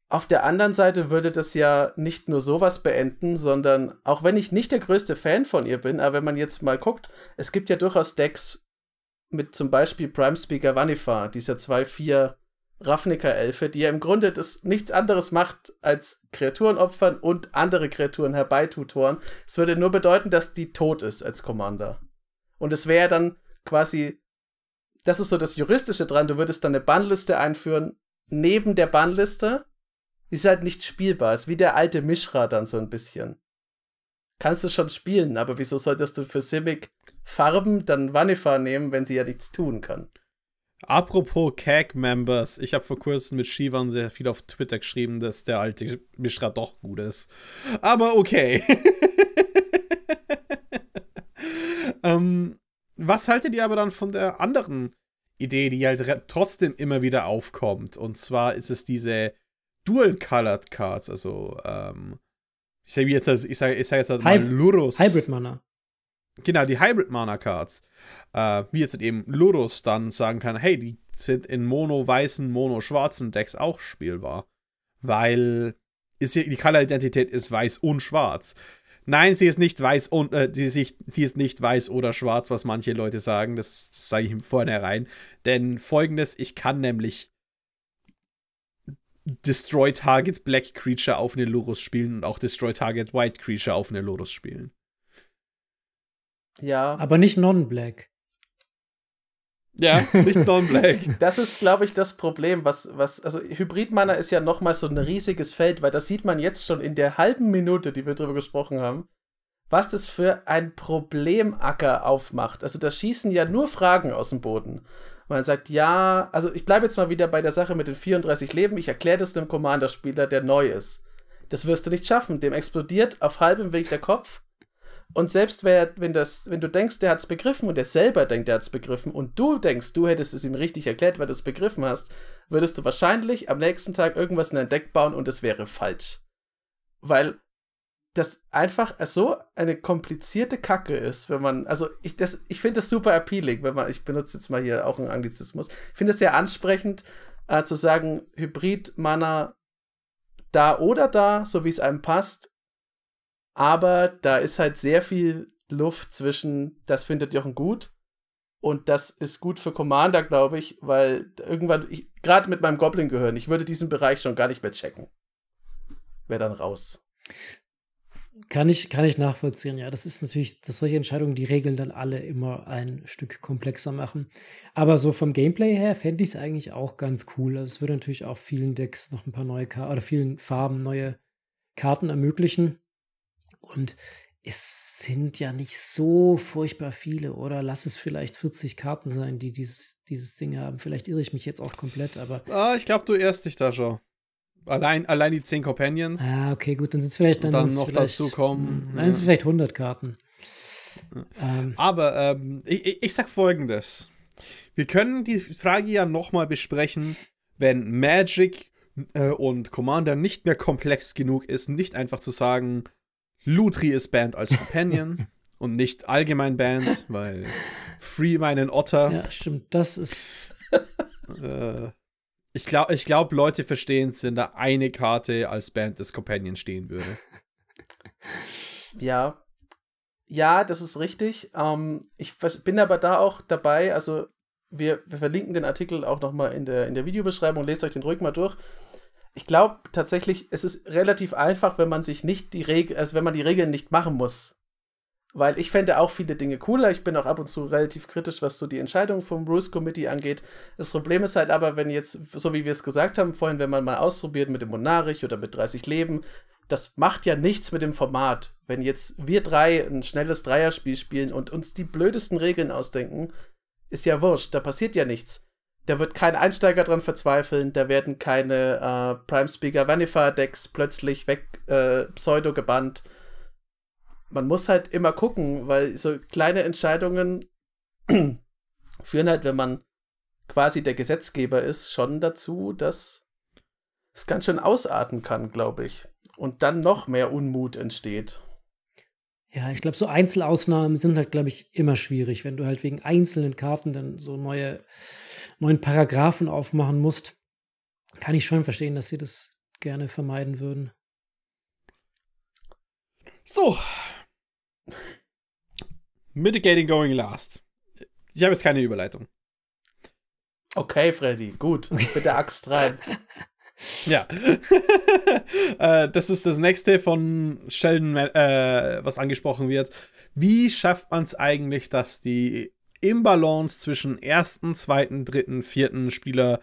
Auf der anderen Seite würde das ja nicht nur sowas beenden, sondern auch wenn ich nicht der größte Fan von ihr bin, aber wenn man jetzt mal guckt, es gibt ja durchaus Decks, mit zum Beispiel Prime Speaker Vanifa, dieser 2-4 Ravnica-Elfe, die ja im Grunde das nichts anderes macht, als Kreaturen opfern und andere Kreaturen herbeitutoren. Es würde nur bedeuten, dass die tot ist als Commander. Und es wäre dann quasi, das ist so das Juristische dran, du würdest dann eine Bannliste einführen, neben der Bannliste. Die ist halt nicht spielbar, ist wie der alte Mishra dann so ein bisschen. Kannst du schon spielen, aber wieso solltest du für Simic Farben dann Vanifa nehmen, wenn sie ja nichts tun kann. Apropos CAG-Members, ich habe vor kurzem mit Shivan sehr viel auf Twitter geschrieben, dass der alte Mishra doch gut ist. Aber okay. ähm, was haltet ihr aber dann von der anderen Idee, die halt trotzdem immer wieder aufkommt? Und zwar ist es diese Dual-Colored Cards, also ähm, ich sage jetzt, ich sage, ich sage jetzt halt mal Lurus. Hybrid Mana. Genau, die Hybrid Mana Cards. Äh, wie jetzt eben Lurus dann sagen kann, hey, die sind in mono-weißen, mono-schwarzen Decks auch spielbar. Weil ist hier, die Color-Identität ist weiß und schwarz. Nein, sie ist nicht weiß und äh, die, sie, sie ist nicht weiß oder schwarz, was manche Leute sagen. Das, das sage ich im Vornherein. Denn folgendes, ich kann nämlich Destroy Target Black Creature auf eine Lurus spielen und auch Destroy Target White Creature auf eine Lurus spielen. Ja. Aber nicht non-black. Ja, nicht non-black. das ist, glaube ich, das Problem, was, was, also Hybrid-Mana ist ja nochmal so ein riesiges Feld, weil das sieht man jetzt schon in der halben Minute, die wir drüber gesprochen haben, was das für ein Problemacker aufmacht. Also da schießen ja nur Fragen aus dem Boden. Man sagt, ja, also ich bleibe jetzt mal wieder bei der Sache mit den 34 Leben. Ich erkläre das dem Commander-Spieler, der neu ist. Das wirst du nicht schaffen. Dem explodiert auf halbem Weg der Kopf. Und selbst wer, wenn, das, wenn du denkst, der hat es begriffen und er selber denkt, der hat es begriffen und du denkst, du hättest es ihm richtig erklärt, weil du es begriffen hast, würdest du wahrscheinlich am nächsten Tag irgendwas in dein Deck bauen und es wäre falsch. Weil das einfach so eine komplizierte Kacke ist, wenn man, also ich, ich finde das super appealing, wenn man, ich benutze jetzt mal hier auch einen Anglizismus, ich finde es sehr ansprechend, äh, zu sagen, Hybrid-Mana da oder da, so wie es einem passt, aber da ist halt sehr viel Luft zwischen, das findet Jochen gut und das ist gut für Commander, glaube ich, weil irgendwann, gerade mit meinem Goblin-Gehirn, ich würde diesen Bereich schon gar nicht mehr checken. Wäre dann raus. Kann ich, kann ich nachvollziehen, ja. Das ist natürlich, dass solche Entscheidungen die Regeln dann alle immer ein Stück komplexer machen. Aber so vom Gameplay her fände ich es eigentlich auch ganz cool. Also es würde natürlich auch vielen Decks noch ein paar neue Karten oder vielen Farben neue Karten ermöglichen. Und es sind ja nicht so furchtbar viele, oder? Lass es vielleicht 40 Karten sein, die dieses, dieses Ding haben. Vielleicht irre ich mich jetzt auch komplett, aber. Ah, ich glaube, du irrst dich da schon. Allein, allein die 10 Companions. Ah, okay, gut, dann sind es vielleicht dann, dann noch dazu kommen. Hm, dann ja. sind es vielleicht 100 Karten. Ähm. Aber ähm, ich, ich sag folgendes. Wir können die Frage ja nochmal besprechen, wenn Magic äh, und Commander nicht mehr komplex genug ist, nicht einfach zu sagen, Lutri ist banned als Companion und nicht allgemein banned, weil Free meinen Otter. Ja, stimmt, das ist. äh, ich glaube, ich glaub, Leute verstehen es, wenn da eine Karte als Band des Companions stehen würde. Ja. Ja, das ist richtig. Ähm, ich bin aber da auch dabei, also wir, wir verlinken den Artikel auch nochmal in der, in der Videobeschreibung, lest euch den ruhig mal durch. Ich glaube tatsächlich, es ist relativ einfach, wenn man sich nicht die Regeln, also wenn man die Regeln nicht machen muss. Weil ich fände auch viele Dinge cooler. Ich bin auch ab und zu relativ kritisch, was so die Entscheidung vom Rules Committee angeht. Das Problem ist halt aber, wenn jetzt, so wie wir es gesagt haben vorhin, wenn man mal ausprobiert mit dem Monarch oder mit 30 Leben, das macht ja nichts mit dem Format. Wenn jetzt wir drei ein schnelles Dreierspiel spielen und uns die blödesten Regeln ausdenken, ist ja wurscht, da passiert ja nichts. Da wird kein Einsteiger dran verzweifeln, da werden keine äh, Prime Speaker Vanifier Decks plötzlich weg äh, pseudo gebannt. Man muss halt immer gucken, weil so kleine Entscheidungen führen halt, wenn man quasi der Gesetzgeber ist, schon dazu, dass es ganz schön ausarten kann, glaube ich. Und dann noch mehr Unmut entsteht. Ja, ich glaube, so Einzelausnahmen sind halt, glaube ich, immer schwierig, wenn du halt wegen einzelnen Karten dann so neue, neuen Paragraphen aufmachen musst. Kann ich schon verstehen, dass sie das gerne vermeiden würden. So. Mitigating going last. Ich habe jetzt keine Überleitung. Okay, Freddy, gut. Mit der Axt rein. Ja. äh, das ist das nächste von Sheldon, äh, was angesprochen wird. Wie schafft man es eigentlich, dass die Imbalance zwischen ersten, zweiten, dritten, vierten Spieler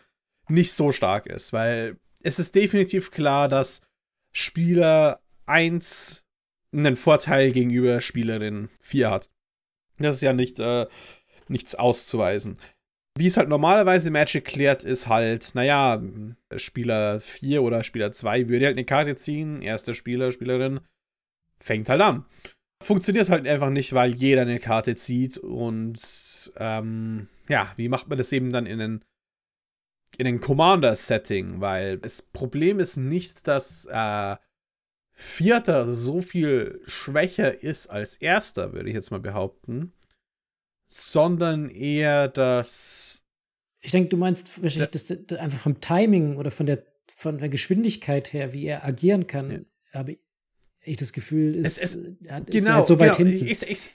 nicht so stark ist? Weil es ist definitiv klar, dass Spieler 1 einen Vorteil gegenüber Spielerin 4 hat. Das ist ja nicht, äh, nichts auszuweisen. Wie es halt normalerweise Magic klärt, ist halt, naja, Spieler 4 oder Spieler 2 würde halt eine Karte ziehen, erster Spieler, Spielerin fängt halt an. Funktioniert halt einfach nicht, weil jeder eine Karte zieht und ähm, ja, wie macht man das eben dann in den in den Commander-Setting, weil das Problem ist nicht, dass äh, Vierter so viel schwächer ist als Erster, würde ich jetzt mal behaupten, sondern eher das. Ich denke, du meinst wahrscheinlich das, das einfach vom Timing oder von der, von der Geschwindigkeit her, wie er agieren kann, ja. habe ich das Gefühl, ist, es, es, ja, ist genau, halt so weit genau. hinten. Ich, ich,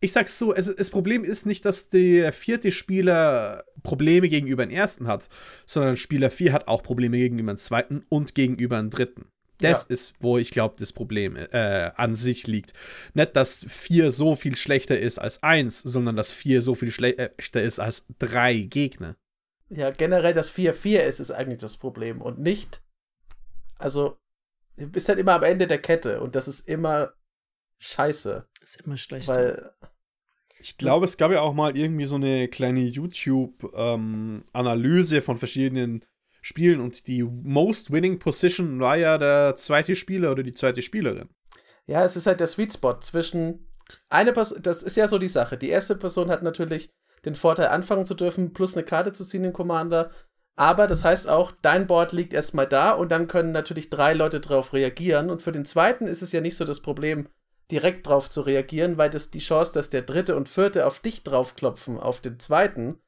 ich sag's so, es, das Problem ist nicht, dass der vierte Spieler Probleme gegenüber dem ersten hat, sondern Spieler 4 hat auch Probleme gegenüber dem zweiten und gegenüber dem dritten. Das ja. ist, wo ich glaube, das Problem äh, an sich liegt. Nicht, dass 4 so viel schlechter ist als 1, sondern dass 4 so viel schlechter ist als 3 Gegner. Ja, generell, dass 4 4 ist, ist eigentlich das Problem. Und nicht, also, du bist halt immer am Ende der Kette und das ist immer scheiße. Das ist immer schlecht. Weil. Ich glaube, es gab ja auch mal irgendwie so eine kleine YouTube-Analyse ähm, von verschiedenen spielen und die Most Winning Position war ja der zweite Spieler oder die zweite Spielerin. Ja, es ist halt der Sweet Spot zwischen eine Person, das ist ja so die Sache. Die erste Person hat natürlich den Vorteil, anfangen zu dürfen, plus eine Karte zu ziehen in Commander. Aber das heißt auch, dein Board liegt erstmal da und dann können natürlich drei Leute drauf reagieren. Und für den zweiten ist es ja nicht so das Problem, direkt drauf zu reagieren, weil das die Chance, dass der dritte und vierte auf dich draufklopfen, auf den zweiten,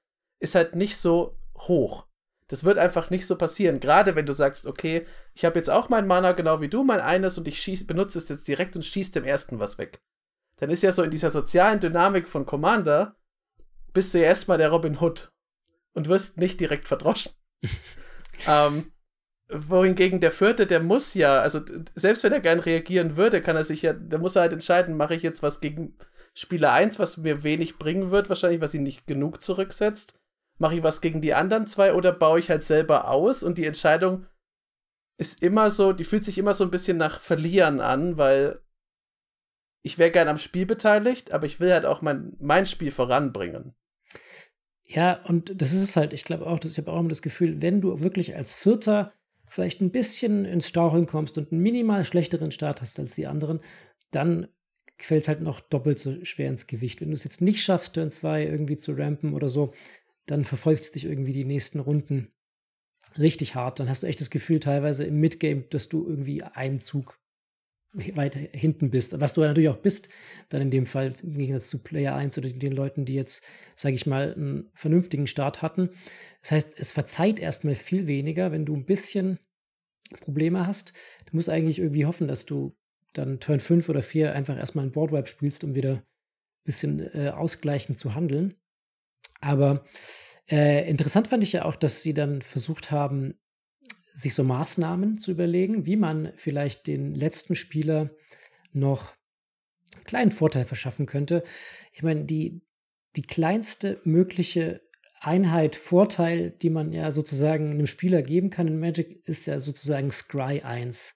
ist halt nicht so hoch. Das wird einfach nicht so passieren. Gerade wenn du sagst, okay, ich habe jetzt auch mein Mana genau wie du, mein eines und ich schieß, benutze es jetzt direkt und schieße dem ersten was weg. Dann ist ja so in dieser sozialen Dynamik von Commander, bist du ja erstmal der Robin Hood und wirst nicht direkt verdroschen. ähm, wohingegen der vierte, der muss ja, also selbst wenn er gern reagieren würde, kann er sich ja, der muss halt entscheiden, mache ich jetzt was gegen Spieler 1, was mir wenig bringen wird, wahrscheinlich, was ihn nicht genug zurücksetzt mache ich was gegen die anderen zwei oder baue ich halt selber aus? Und die Entscheidung ist immer so, die fühlt sich immer so ein bisschen nach Verlieren an, weil ich wäre gern am Spiel beteiligt, aber ich will halt auch mein, mein Spiel voranbringen. Ja, und das ist es halt. Ich glaube auch, ich habe auch immer das Gefühl, wenn du wirklich als Vierter vielleicht ein bisschen ins Staucheln kommst und einen minimal schlechteren Start hast als die anderen, dann fällt es halt noch doppelt so schwer ins Gewicht. Wenn du es jetzt nicht schaffst, Turn 2 irgendwie zu rampen oder so, dann verfolgt es dich irgendwie die nächsten Runden richtig hart. Dann hast du echt das Gefühl, teilweise im Midgame, dass du irgendwie einen Zug weiter hinten bist. Was du natürlich auch bist, dann in dem Fall im Gegensatz zu Player 1 oder den Leuten, die jetzt, sage ich mal, einen vernünftigen Start hatten. Das heißt, es verzeiht erstmal viel weniger, wenn du ein bisschen Probleme hast. Du musst eigentlich irgendwie hoffen, dass du dann Turn 5 oder 4 einfach erstmal ein Boardwipe spielst, um wieder ein bisschen äh, ausgleichend zu handeln. Aber äh, interessant fand ich ja auch, dass sie dann versucht haben, sich so Maßnahmen zu überlegen, wie man vielleicht den letzten Spieler noch einen kleinen Vorteil verschaffen könnte. Ich meine, die, die kleinste mögliche Einheit, Vorteil, die man ja sozusagen einem Spieler geben kann in Magic, ist ja sozusagen Scry 1.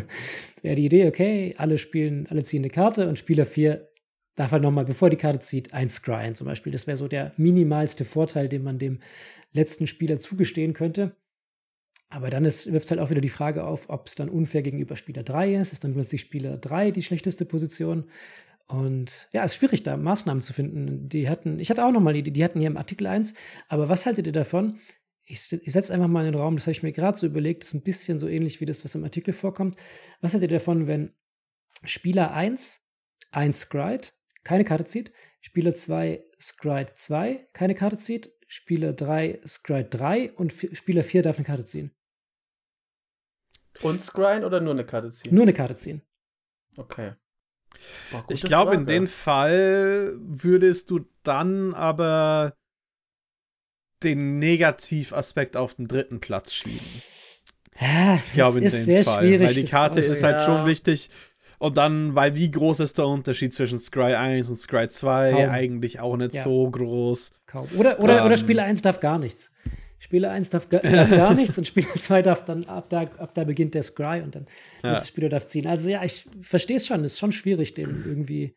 Wäre die Idee, okay, alle spielen, alle ziehen eine Karte und Spieler 4 darf er nochmal, bevor die Karte zieht, ein Scryen zum Beispiel. Das wäre so der minimalste Vorteil, den man dem letzten Spieler zugestehen könnte. Aber dann wirft es halt auch wieder die Frage auf, ob es dann unfair gegenüber Spieler 3 ist. Ist dann plötzlich Spieler 3 die schlechteste Position? Und ja, es ist schwierig, da Maßnahmen zu finden. Die hatten, ich hatte auch nochmal die, die hatten hier im Artikel 1, aber was haltet ihr davon? Ich, ich setze einfach mal in den Raum, das habe ich mir gerade so überlegt, das ist ein bisschen so ähnlich wie das, was im Artikel vorkommt. Was haltet ihr davon, wenn Spieler 1 ein Scride, keine Karte zieht, Spieler 2 Scride 2, keine Karte zieht, Spieler 3 Scride 3 und Spieler 4 darf eine Karte ziehen? Und Scryen oder nur eine Karte ziehen? Nur eine Karte ziehen. Okay. Boah, ich glaube, in dem Fall würdest du dann aber den Negativaspekt auf den dritten Platz schieben. Ja, ich glaube, in dem Fall. Weil die Karte ist halt ja. schon wichtig. Und dann, weil wie groß ist der Unterschied zwischen Scry 1 und Scry 2? Kaum. Eigentlich auch nicht ja. so groß. Kaum. Oder, oder, um, oder Spieler 1 darf gar nichts. Spieler 1 darf, darf gar nichts und Spieler 2 darf dann, ab da, ab da beginnt der Scry und dann ja. letzte Spieler darf ziehen. Also ja, ich verstehe es schon, es ist schon schwierig, dem irgendwie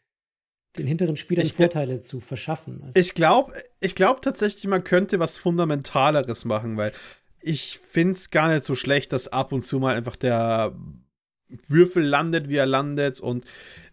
den hinteren Spielern ich, Vorteile zu verschaffen. Also ich glaube ich glaub tatsächlich, man könnte was Fundamentaleres machen, weil ich finde es gar nicht so schlecht, dass ab und zu mal einfach der Würfel landet, wie er landet und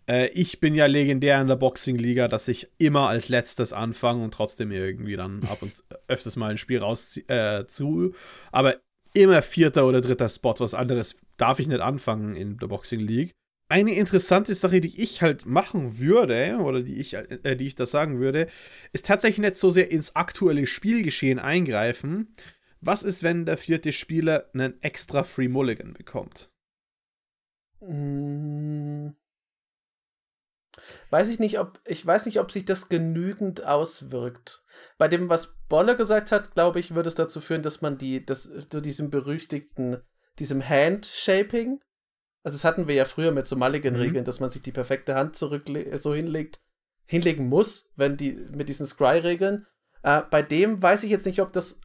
äh, ich bin ja legendär in der Boxing-Liga, dass ich immer als letztes anfange und trotzdem irgendwie dann ab und öfters mal ein Spiel raus äh, zu. Aber immer vierter oder dritter Spot. Was anderes darf ich nicht anfangen in der Boxing League. Eine interessante Sache, die ich halt machen würde, oder die ich, äh, die ich da sagen würde, ist tatsächlich nicht so sehr ins aktuelle Spielgeschehen eingreifen. Was ist, wenn der vierte Spieler einen extra Free Mulligan bekommt? Mmh. Weiß ich nicht, ob ich weiß nicht, ob sich das genügend auswirkt. Bei dem, was Bolle gesagt hat, glaube ich, würde es dazu führen, dass man die, das, zu diesem berüchtigten, diesem Handshaping, also das hatten wir ja früher mit so Mulligan-Regeln, mhm. dass man sich die perfekte Hand zurück so hinlegt, hinlegen muss, wenn die mit diesen Scry-Regeln. Äh, bei dem weiß ich jetzt nicht, ob das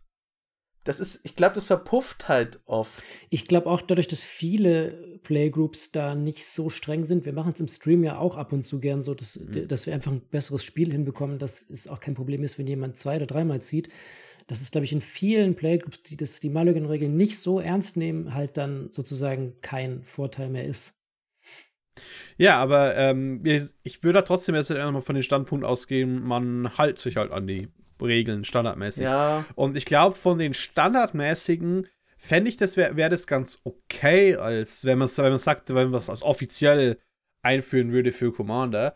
das ist, ich glaube, das verpufft halt oft. Ich glaube auch dadurch, dass viele Playgroups da nicht so streng sind. Wir machen es im Stream ja auch ab und zu gern so, dass, mhm. dass wir einfach ein besseres Spiel hinbekommen, dass es auch kein Problem ist, wenn jemand zwei oder dreimal zieht. Das ist, glaube ich, in vielen Playgroups, die das, die Mulligan-Regeln nicht so ernst nehmen, halt dann sozusagen kein Vorteil mehr ist. Ja, aber ähm, ich würde trotzdem jetzt einmal von dem Standpunkt ausgehen, man hält sich halt an die Regeln standardmäßig. Ja. Und ich glaube, von den standardmäßigen fände ich, das wäre wär das ganz okay, als wenn man wenn man sagt, wenn man als offiziell einführen würde für Commander.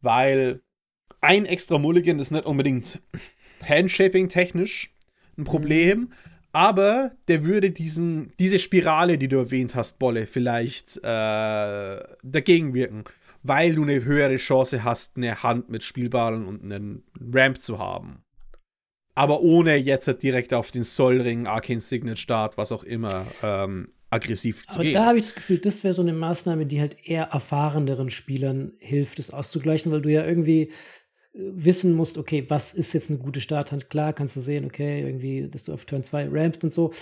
Weil ein extra Mulligan ist nicht unbedingt Handshaping technisch ein Problem, mhm. aber der würde diesen, diese Spirale, die du erwähnt hast, Bolle, vielleicht äh, dagegen wirken weil du eine höhere Chance hast, eine Hand mit Spielbaren und einen Ramp zu haben. Aber ohne jetzt direkt auf den Sollring, Arcane Signet Start, was auch immer, ähm, aggressiv zu Aber gehen. da habe ich das Gefühl, das wäre so eine Maßnahme, die halt eher erfahreneren Spielern hilft, das auszugleichen, weil du ja irgendwie äh, wissen musst, okay, was ist jetzt eine gute Starthand? Klar, kannst du sehen, okay, irgendwie, dass du auf Turn 2 rampst und so.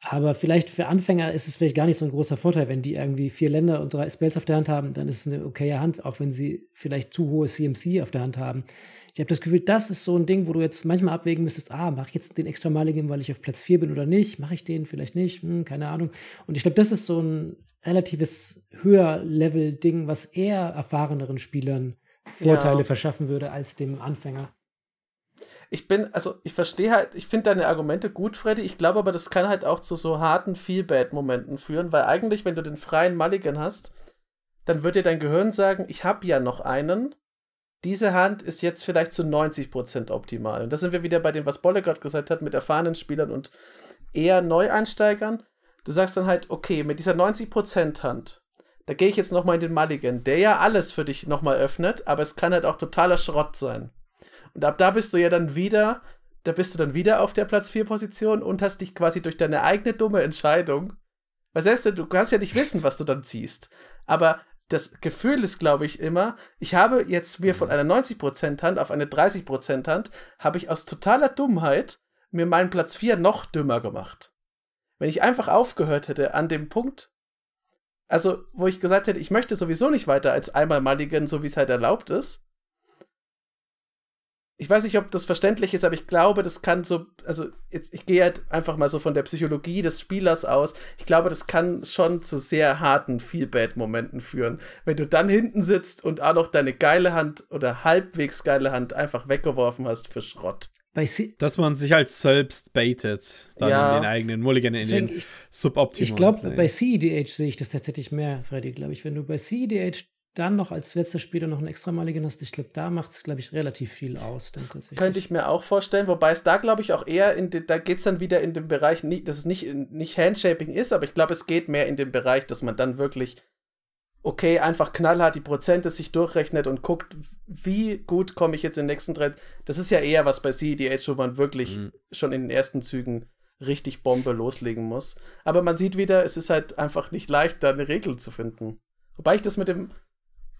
Aber vielleicht für Anfänger ist es vielleicht gar nicht so ein großer Vorteil, wenn die irgendwie vier Länder und drei Spells auf der Hand haben, dann ist es eine okaye Hand, auch wenn sie vielleicht zu hohe CMC auf der Hand haben. Ich habe das Gefühl, das ist so ein Ding, wo du jetzt manchmal abwägen müsstest, ah, mache ich jetzt den extra Maligen, weil ich auf Platz 4 bin oder nicht? Mache ich den vielleicht nicht? Hm, keine Ahnung. Und ich glaube, das ist so ein relatives Höher-Level-Ding, was eher erfahreneren Spielern Vorteile ja. verschaffen würde als dem Anfänger ich bin, also ich verstehe halt, ich finde deine Argumente gut, Freddy. Ich glaube aber, das kann halt auch zu so harten Feel-Bad-Momenten führen, weil eigentlich, wenn du den freien Mulligan hast, dann wird dir dein Gehirn sagen, ich habe ja noch einen. Diese Hand ist jetzt vielleicht zu 90% optimal. Und da sind wir wieder bei dem, was Bolle gerade gesagt hat, mit erfahrenen Spielern und eher Neueinsteigern. Du sagst dann halt, okay, mit dieser 90% Hand da gehe ich jetzt nochmal in den Mulligan, der ja alles für dich nochmal öffnet, aber es kann halt auch totaler Schrott sein. Und ab da bist du ja dann wieder, da bist du dann wieder auf der Platz 4 Position und hast dich quasi durch deine eigene dumme Entscheidung, was heißt du, du kannst ja nicht wissen, was du dann ziehst. Aber das Gefühl ist, glaube ich, immer, ich habe jetzt mir von einer 90% Hand auf eine 30% Hand, habe ich aus totaler Dummheit mir meinen Platz 4 noch dümmer gemacht. Wenn ich einfach aufgehört hätte an dem Punkt, also wo ich gesagt hätte, ich möchte sowieso nicht weiter als einmal Mulligan, so wie es halt erlaubt ist, ich weiß nicht, ob das verständlich ist, aber ich glaube, das kann so, also jetzt, ich gehe halt einfach mal so von der Psychologie des Spielers aus. Ich glaube, das kann schon zu sehr harten Feel-Bad-Momenten führen. Wenn du dann hinten sitzt und auch noch deine geile Hand oder halbwegs geile Hand einfach weggeworfen hast für Schrott. Dass man sich halt selbst baitet, dann ja. in den eigenen Mulligan, in Deswegen, den Suboptimal. Ich glaube, bei CEDH sehe ich das tatsächlich mehr, Freddy, glaube ich. Wenn du bei CEDH dann noch als letzter Spieler noch einen extra Maligen hast, ich glaube, da macht es, glaube ich, relativ viel aus. Das könnte ich mir auch vorstellen, wobei es da, glaube ich, auch eher in de, da geht es dann wieder in dem Bereich, nicht, dass es nicht, nicht Handshaping ist, aber ich glaube, es geht mehr in den Bereich, dass man dann wirklich, okay, einfach knallhart die Prozente sich durchrechnet und guckt, wie gut komme ich jetzt in den nächsten Trend. Das ist ja eher was bei CEDH, wo man wirklich mhm. schon in den ersten Zügen richtig Bombe loslegen muss. Aber man sieht wieder, es ist halt einfach nicht leicht, da eine Regel zu finden. Wobei ich das mit dem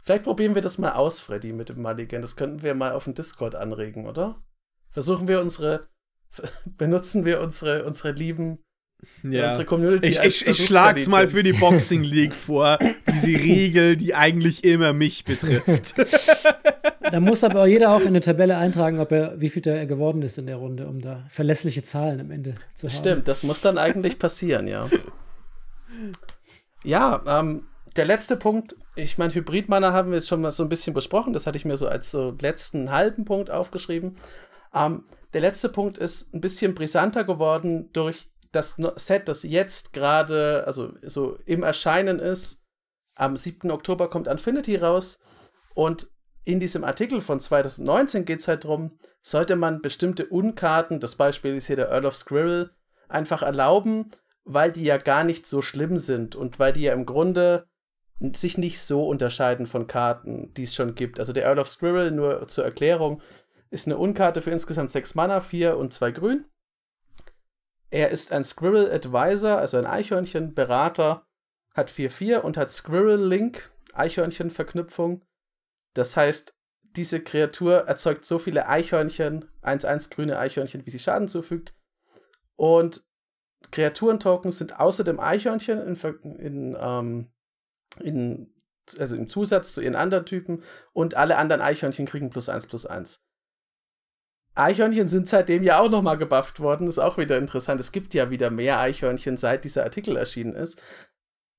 Vielleicht probieren wir das mal aus, Freddy, mit dem Mulligan. Das könnten wir mal auf dem Discord anregen, oder? Versuchen wir unsere, benutzen wir unsere, unsere lieben, ja. unsere Community. Ich, ich, ich schlag's mal für die Boxing League vor, diese Regel, die eigentlich immer mich betrifft. da muss aber jeder auch in eine Tabelle eintragen, ob er, wie viel er geworden ist in der Runde, um da verlässliche Zahlen am Ende zu haben. Stimmt, das muss dann eigentlich passieren, ja. Ja, ähm, der letzte Punkt, ich meine, Hybridmanner haben wir jetzt schon mal so ein bisschen besprochen. Das hatte ich mir so als so letzten halben Punkt aufgeschrieben. Ähm, der letzte Punkt ist ein bisschen brisanter geworden durch das Set, das jetzt gerade, also so im Erscheinen ist. Am 7. Oktober kommt Infinity raus und in diesem Artikel von 2019 geht es halt darum, sollte man bestimmte Unkarten, das Beispiel ist hier der Earl of Squirrel, einfach erlauben, weil die ja gar nicht so schlimm sind und weil die ja im Grunde sich nicht so unterscheiden von Karten, die es schon gibt. Also der Earl of Squirrel, nur zur Erklärung, ist eine Unkarte für insgesamt sechs Mana, vier und zwei Grün. Er ist ein Squirrel Advisor, also ein Eichhörnchen-Berater, hat 4-4 und hat Squirrel Link, Eichhörnchen-Verknüpfung. Das heißt, diese Kreatur erzeugt so viele Eichhörnchen, 1-1 grüne Eichhörnchen, wie sie Schaden zufügt. Und Kreaturen-Tokens sind außer dem Eichhörnchen in, in ähm, in, also im Zusatz zu ihren anderen Typen und alle anderen Eichhörnchen kriegen plus eins plus eins. Eichhörnchen sind seitdem ja auch nochmal gebufft worden, ist auch wieder interessant. Es gibt ja wieder mehr Eichhörnchen, seit dieser Artikel erschienen ist.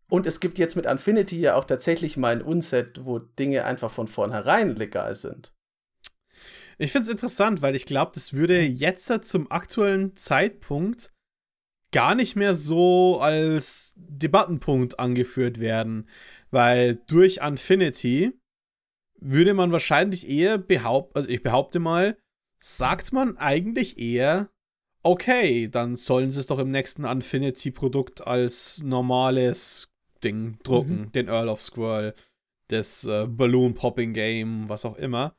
Und es gibt jetzt mit Infinity ja auch tatsächlich mal ein Unset, wo Dinge einfach von vornherein legal sind. Ich finde es interessant, weil ich glaube, das würde jetzt zum aktuellen Zeitpunkt gar nicht mehr so als Debattenpunkt angeführt werden, weil durch Infinity würde man wahrscheinlich eher behaupten, also ich behaupte mal, sagt man eigentlich eher, okay, dann sollen sie es doch im nächsten Infinity-Produkt als normales Ding drucken, mhm. den Earl of Squirrel, das äh, Balloon Popping Game, was auch immer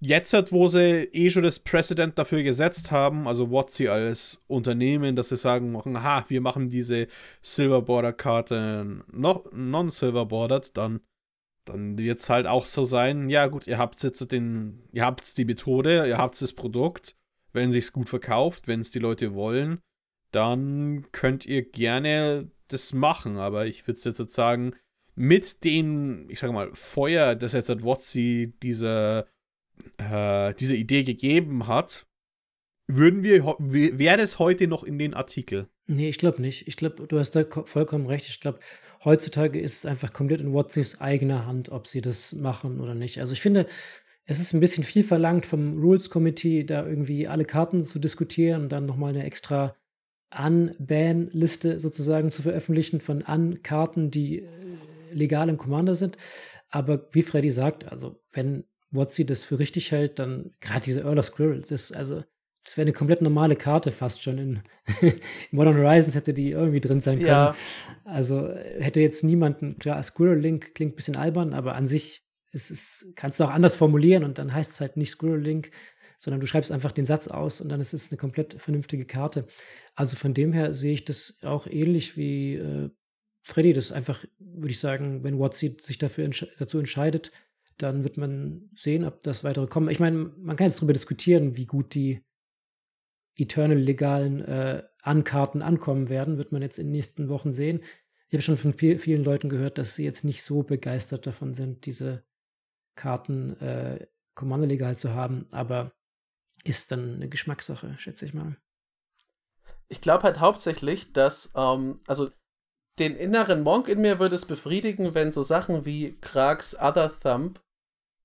jetzt, wo sie eh schon das Precedent dafür gesetzt haben, also WotC als Unternehmen, dass sie sagen, machen, ha, wir machen diese Silver Border Karte noch non-Silver Bordered, dann, dann wird es halt auch so sein, ja gut, ihr habt jetzt den, ihr habt die Methode, ihr habt das Produkt, wenn sich's gut verkauft, wenn es die Leute wollen, dann könnt ihr gerne das machen, aber ich würde jetzt sagen, mit den, ich sag mal, Feuer, das jetzt at WotC dieser äh, diese Idee gegeben hat, würden wir, wäre es heute noch in den Artikel? Nee, ich glaube nicht. Ich glaube, du hast da vollkommen recht. Ich glaube, heutzutage ist es einfach komplett in Watsons eigener Hand, ob sie das machen oder nicht. Also ich finde, es ist ein bisschen viel verlangt vom Rules Committee, da irgendwie alle Karten zu diskutieren und dann nochmal eine extra Unban-Liste sozusagen zu veröffentlichen von An-Karten, die äh, legal im Commander sind. Aber wie Freddy sagt, also wenn Watsi das für richtig hält, dann gerade diese Earl of Squirrel, das also das wäre eine komplett normale Karte fast schon. In, Modern Horizons hätte die irgendwie drin sein können. Ja. Also hätte jetzt niemanden, klar, Squirrel Link klingt ein bisschen albern, aber an sich ist es, kannst du auch anders formulieren und dann heißt es halt nicht Squirrel Link, sondern du schreibst einfach den Satz aus und dann ist es eine komplett vernünftige Karte. Also von dem her sehe ich das auch ähnlich wie äh, Freddy. Das einfach, würde ich sagen, wenn Watsi sich dafür entsch dazu entscheidet, dann wird man sehen, ob das weitere kommen. Ich meine, man kann jetzt darüber diskutieren, wie gut die Eternal legalen äh, Ankarten ankommen werden, wird man jetzt in den nächsten Wochen sehen. Ich habe schon von vielen Leuten gehört, dass sie jetzt nicht so begeistert davon sind, diese Karten äh, Kommando legal zu haben, aber ist dann eine Geschmackssache, schätze ich mal. Ich glaube halt hauptsächlich, dass, ähm, also den inneren Monk in mir würde es befriedigen, wenn so Sachen wie Krags Other Thumb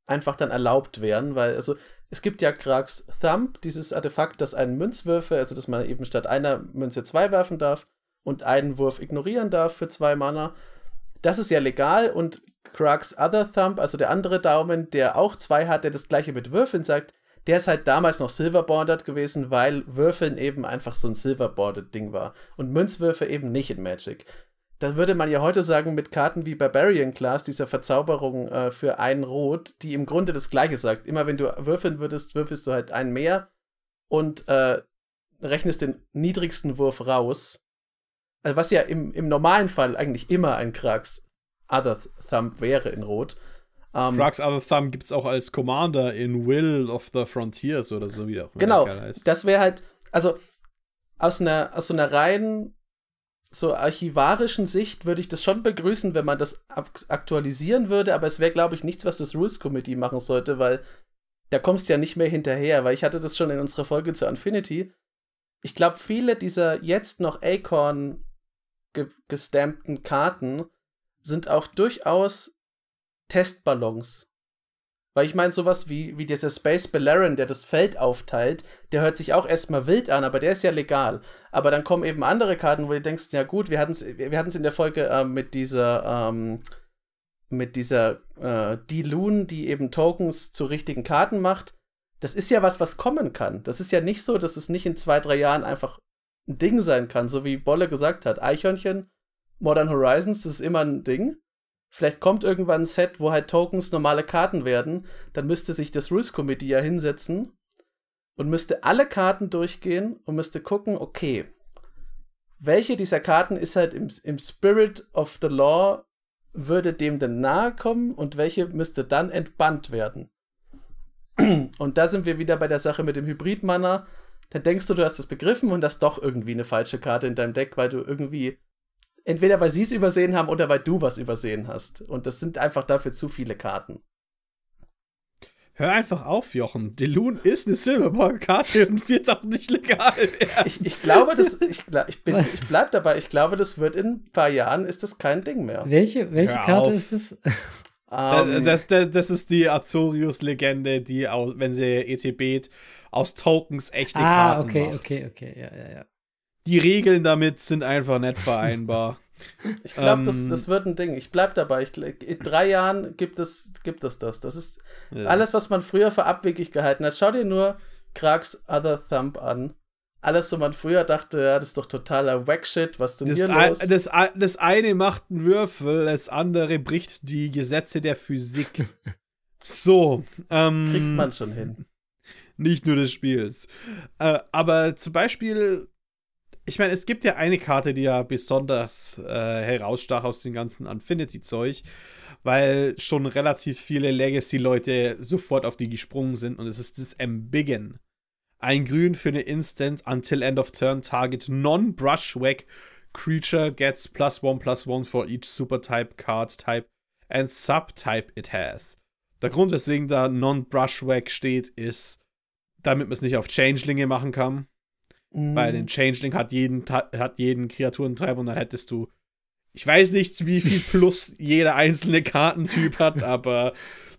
einfach dann erlaubt wären, weil, also es gibt ja Krags Thumb, dieses Artefakt, das einen Münzwürfe, also dass man eben statt einer Münze zwei werfen darf und einen Wurf ignorieren darf für zwei Mana. Das ist ja legal und Krags Other Thumb, also der andere Daumen, der auch zwei hat, der das gleiche mit Würfeln sagt, der ist halt damals noch Silverboarded gewesen, weil Würfeln eben einfach so ein Silverboarded-Ding war und Münzwürfe eben nicht in Magic dann würde man ja heute sagen, mit Karten wie Barbarian Class, dieser Verzauberung äh, für ein Rot, die im Grunde das Gleiche sagt. Immer wenn du würfeln würdest, würfelst du halt einen mehr und äh, rechnest den niedrigsten Wurf raus. Also was ja im, im normalen Fall eigentlich immer ein Krax Other Thumb wäre in Rot. Um, ähm, Krax Other Thumb gibt es auch als Commander in Will of the Frontiers oder so wie auch Genau, das wäre halt, also aus einer, aus so einer reinen so archivarischen Sicht würde ich das schon begrüßen, wenn man das aktualisieren würde, aber es wäre, glaube ich, nichts, was das Rules Committee machen sollte, weil da kommst du ja nicht mehr hinterher, weil ich hatte das schon in unserer Folge zu Infinity. Ich glaube, viele dieser jetzt noch Acorn ge gestampten Karten sind auch durchaus Testballons. Weil ich meine, sowas wie, wie dieser Space Ballarin, der das Feld aufteilt, der hört sich auch erstmal wild an, aber der ist ja legal. Aber dann kommen eben andere Karten, wo du denkst, ja gut, wir hatten es wir hatten's in der Folge äh, mit dieser, ähm, mit dieser äh, D-Loon, die eben Tokens zu richtigen Karten macht. Das ist ja was, was kommen kann. Das ist ja nicht so, dass es nicht in zwei, drei Jahren einfach ein Ding sein kann, so wie Bolle gesagt hat. Eichhörnchen, Modern Horizons, das ist immer ein Ding. Vielleicht kommt irgendwann ein Set, wo halt Tokens normale Karten werden. Dann müsste sich das Rules Committee ja hinsetzen und müsste alle Karten durchgehen und müsste gucken, okay, welche dieser Karten ist halt im, im Spirit of the Law, würde dem denn nahe kommen und welche müsste dann entbannt werden. Und da sind wir wieder bei der Sache mit dem Hybrid-Mana. Dann denkst du, du hast es begriffen und hast doch irgendwie eine falsche Karte in deinem Deck, weil du irgendwie entweder weil sie es übersehen haben oder weil du was übersehen hast. Und das sind einfach dafür zu viele Karten. Hör einfach auf, Jochen. Delun ist eine Silverboard-Karte und wird auch nicht legal. Ich, ich glaube, das, ich, ich, bin, ich bleib dabei, ich glaube, das wird in ein paar Jahren ist das kein Ding mehr. Welche, welche Karte auf. ist das? Um, ähm, das, das, das, ist die Azorius-Legende, die, wenn sie ETB aus Tokens echte ah, Karten okay, macht. okay, okay, ja, ja, ja die Regeln damit sind einfach nicht vereinbar. Ich glaube, ähm, das, das wird ein Ding. Ich bleib dabei. Ich, in drei Jahren gibt es, gibt es das. Das ist ja. alles, was man früher für abwegig gehalten hat. Schau dir nur Krags Other Thumb an. Alles, wo man früher dachte, ja, das ist doch totaler Wack-Shit, was denn das hier los? Das, das eine macht einen Würfel, das andere bricht die Gesetze der Physik. so. Ähm, Kriegt man schon hin. Nicht nur des Spiels. Äh, aber zum Beispiel ich meine, es gibt ja eine Karte, die ja besonders äh, herausstach aus dem ganzen Infinity-Zeug, weil schon relativ viele Legacy-Leute sofort auf die gesprungen sind und es ist das Embiggen. Ein Grün für eine Instant until end of turn target non-brushwhack creature gets plus one plus one for each super type card type and subtype it has. Der Grund, weswegen da non-brushwhack steht, ist, damit man es nicht auf Changelinge machen kann. Mhm. Weil ein Changeling hat jeden, hat jeden Kreaturentreiber und dann hättest du, ich weiß nicht, wie viel plus jeder einzelne Kartentyp hat, aber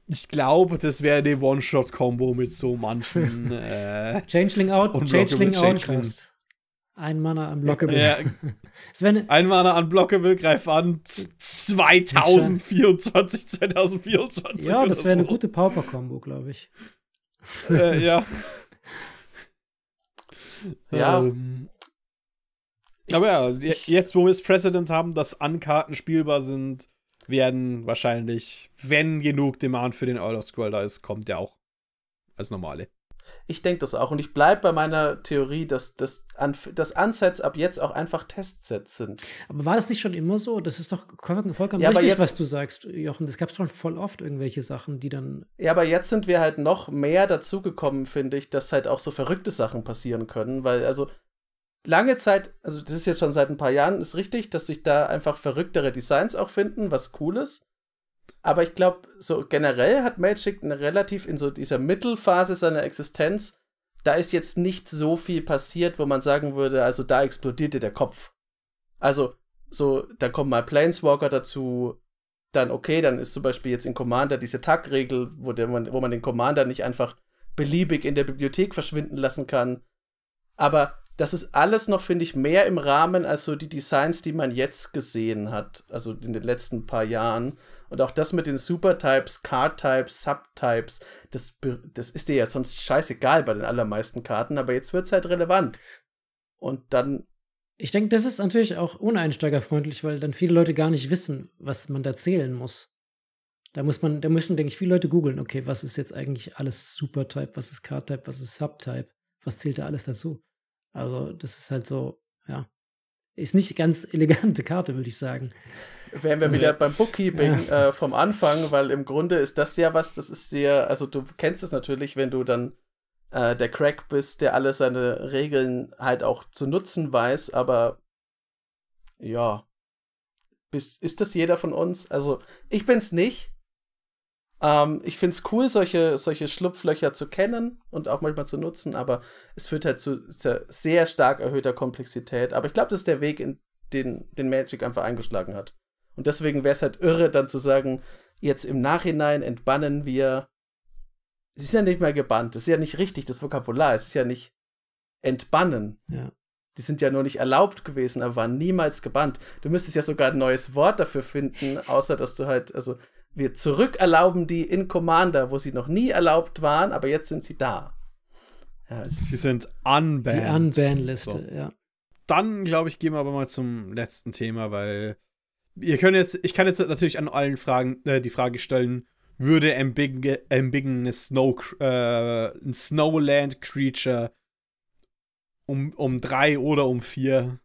ich glaube, das wäre eine One-Shot-Kombo mit so manchen. Äh, Changeling out, Changeling Outcast. Ein Mana unblockable. Ja. ein Mana unblockable, greif an. 2024, 2024. Ja, das wäre so. eine gute Pauper-Kombo, glaube ich. Äh, ja. Ja. Ähm, aber ja, jetzt, wo wir das Precedent haben, dass Ankarten spielbar sind, werden wahrscheinlich, wenn genug Demand für den Elder Scroll da ist, kommt der auch als normale. Ich denke das auch. Und ich bleibe bei meiner Theorie, dass das An dass Unsets ab jetzt auch einfach Testsets sind. Aber war das nicht schon immer so? Das ist doch voll- vollkommen Ja, richtig, jetzt- was du sagst, Jochen. Das gab es schon voll oft irgendwelche Sachen, die dann. Ja, aber jetzt sind wir halt noch mehr dazugekommen, finde ich, dass halt auch so verrückte Sachen passieren können, weil also lange Zeit, also das ist jetzt schon seit ein paar Jahren, ist richtig, dass sich da einfach verrücktere Designs auch finden, was cool ist. Aber ich glaube, so generell hat Magic eine relativ in so dieser Mittelphase seiner Existenz, da ist jetzt nicht so viel passiert, wo man sagen würde, also da explodierte der Kopf. Also, so, da kommen mal Planeswalker dazu, dann okay, dann ist zum Beispiel jetzt in Commander diese Tag-Regel, wo, wo man den Commander nicht einfach beliebig in der Bibliothek verschwinden lassen kann. Aber das ist alles noch, finde ich, mehr im Rahmen als so die Designs, die man jetzt gesehen hat, also in den letzten paar Jahren. Und auch das mit den Supertypes, Card-Types, Subtypes, das, das ist dir ja sonst scheißegal bei den allermeisten Karten, aber jetzt wird es halt relevant. Und dann, Ich denke, das ist natürlich auch uneinsteigerfreundlich, weil dann viele Leute gar nicht wissen, was man da zählen muss. Da muss man, da müssen, denke ich, viele Leute googeln, okay, was ist jetzt eigentlich alles Supertype, was ist Card-Type, was ist Subtype, was zählt da alles dazu? Also, das ist halt so, ja. Ist nicht ganz elegante Karte, würde ich sagen. wären wir wieder beim Bookkeeping äh, vom Anfang, weil im Grunde ist das ja was, das ist sehr, also du kennst es natürlich, wenn du dann äh, der Crack bist, der alle seine Regeln halt auch zu nutzen weiß, aber ja, bist, ist das jeder von uns? Also ich bin's nicht. Ähm, ich find's cool, solche, solche Schlupflöcher zu kennen und auch manchmal zu nutzen, aber es führt halt zu sehr, sehr stark erhöhter Komplexität. Aber ich glaube, das ist der Weg, in den, den Magic einfach eingeschlagen hat. Und deswegen wäre es halt irre, dann zu sagen, jetzt im Nachhinein entbannen wir. Es ist ja nicht mehr gebannt. Das ist ja nicht richtig, das Vokabular. Es ist ja nicht entbannen. Ja. Die sind ja nur nicht erlaubt gewesen, aber waren niemals gebannt. Du müsstest ja sogar ein neues Wort dafür finden, außer dass du halt, also wir zurückerlauben die in Commander, wo sie noch nie erlaubt waren, aber jetzt sind sie da. Ja, Sie sind unbanned. Die Unban-Liste, So. ja. Dann, glaube ich, gehen wir aber mal zum letzten Thema, weil ihr könnt jetzt, ich kann jetzt natürlich an allen Fragen äh, die Frage stellen, würde Embiggen eine Snow, äh, ein Snowland Creature um, um drei oder um vier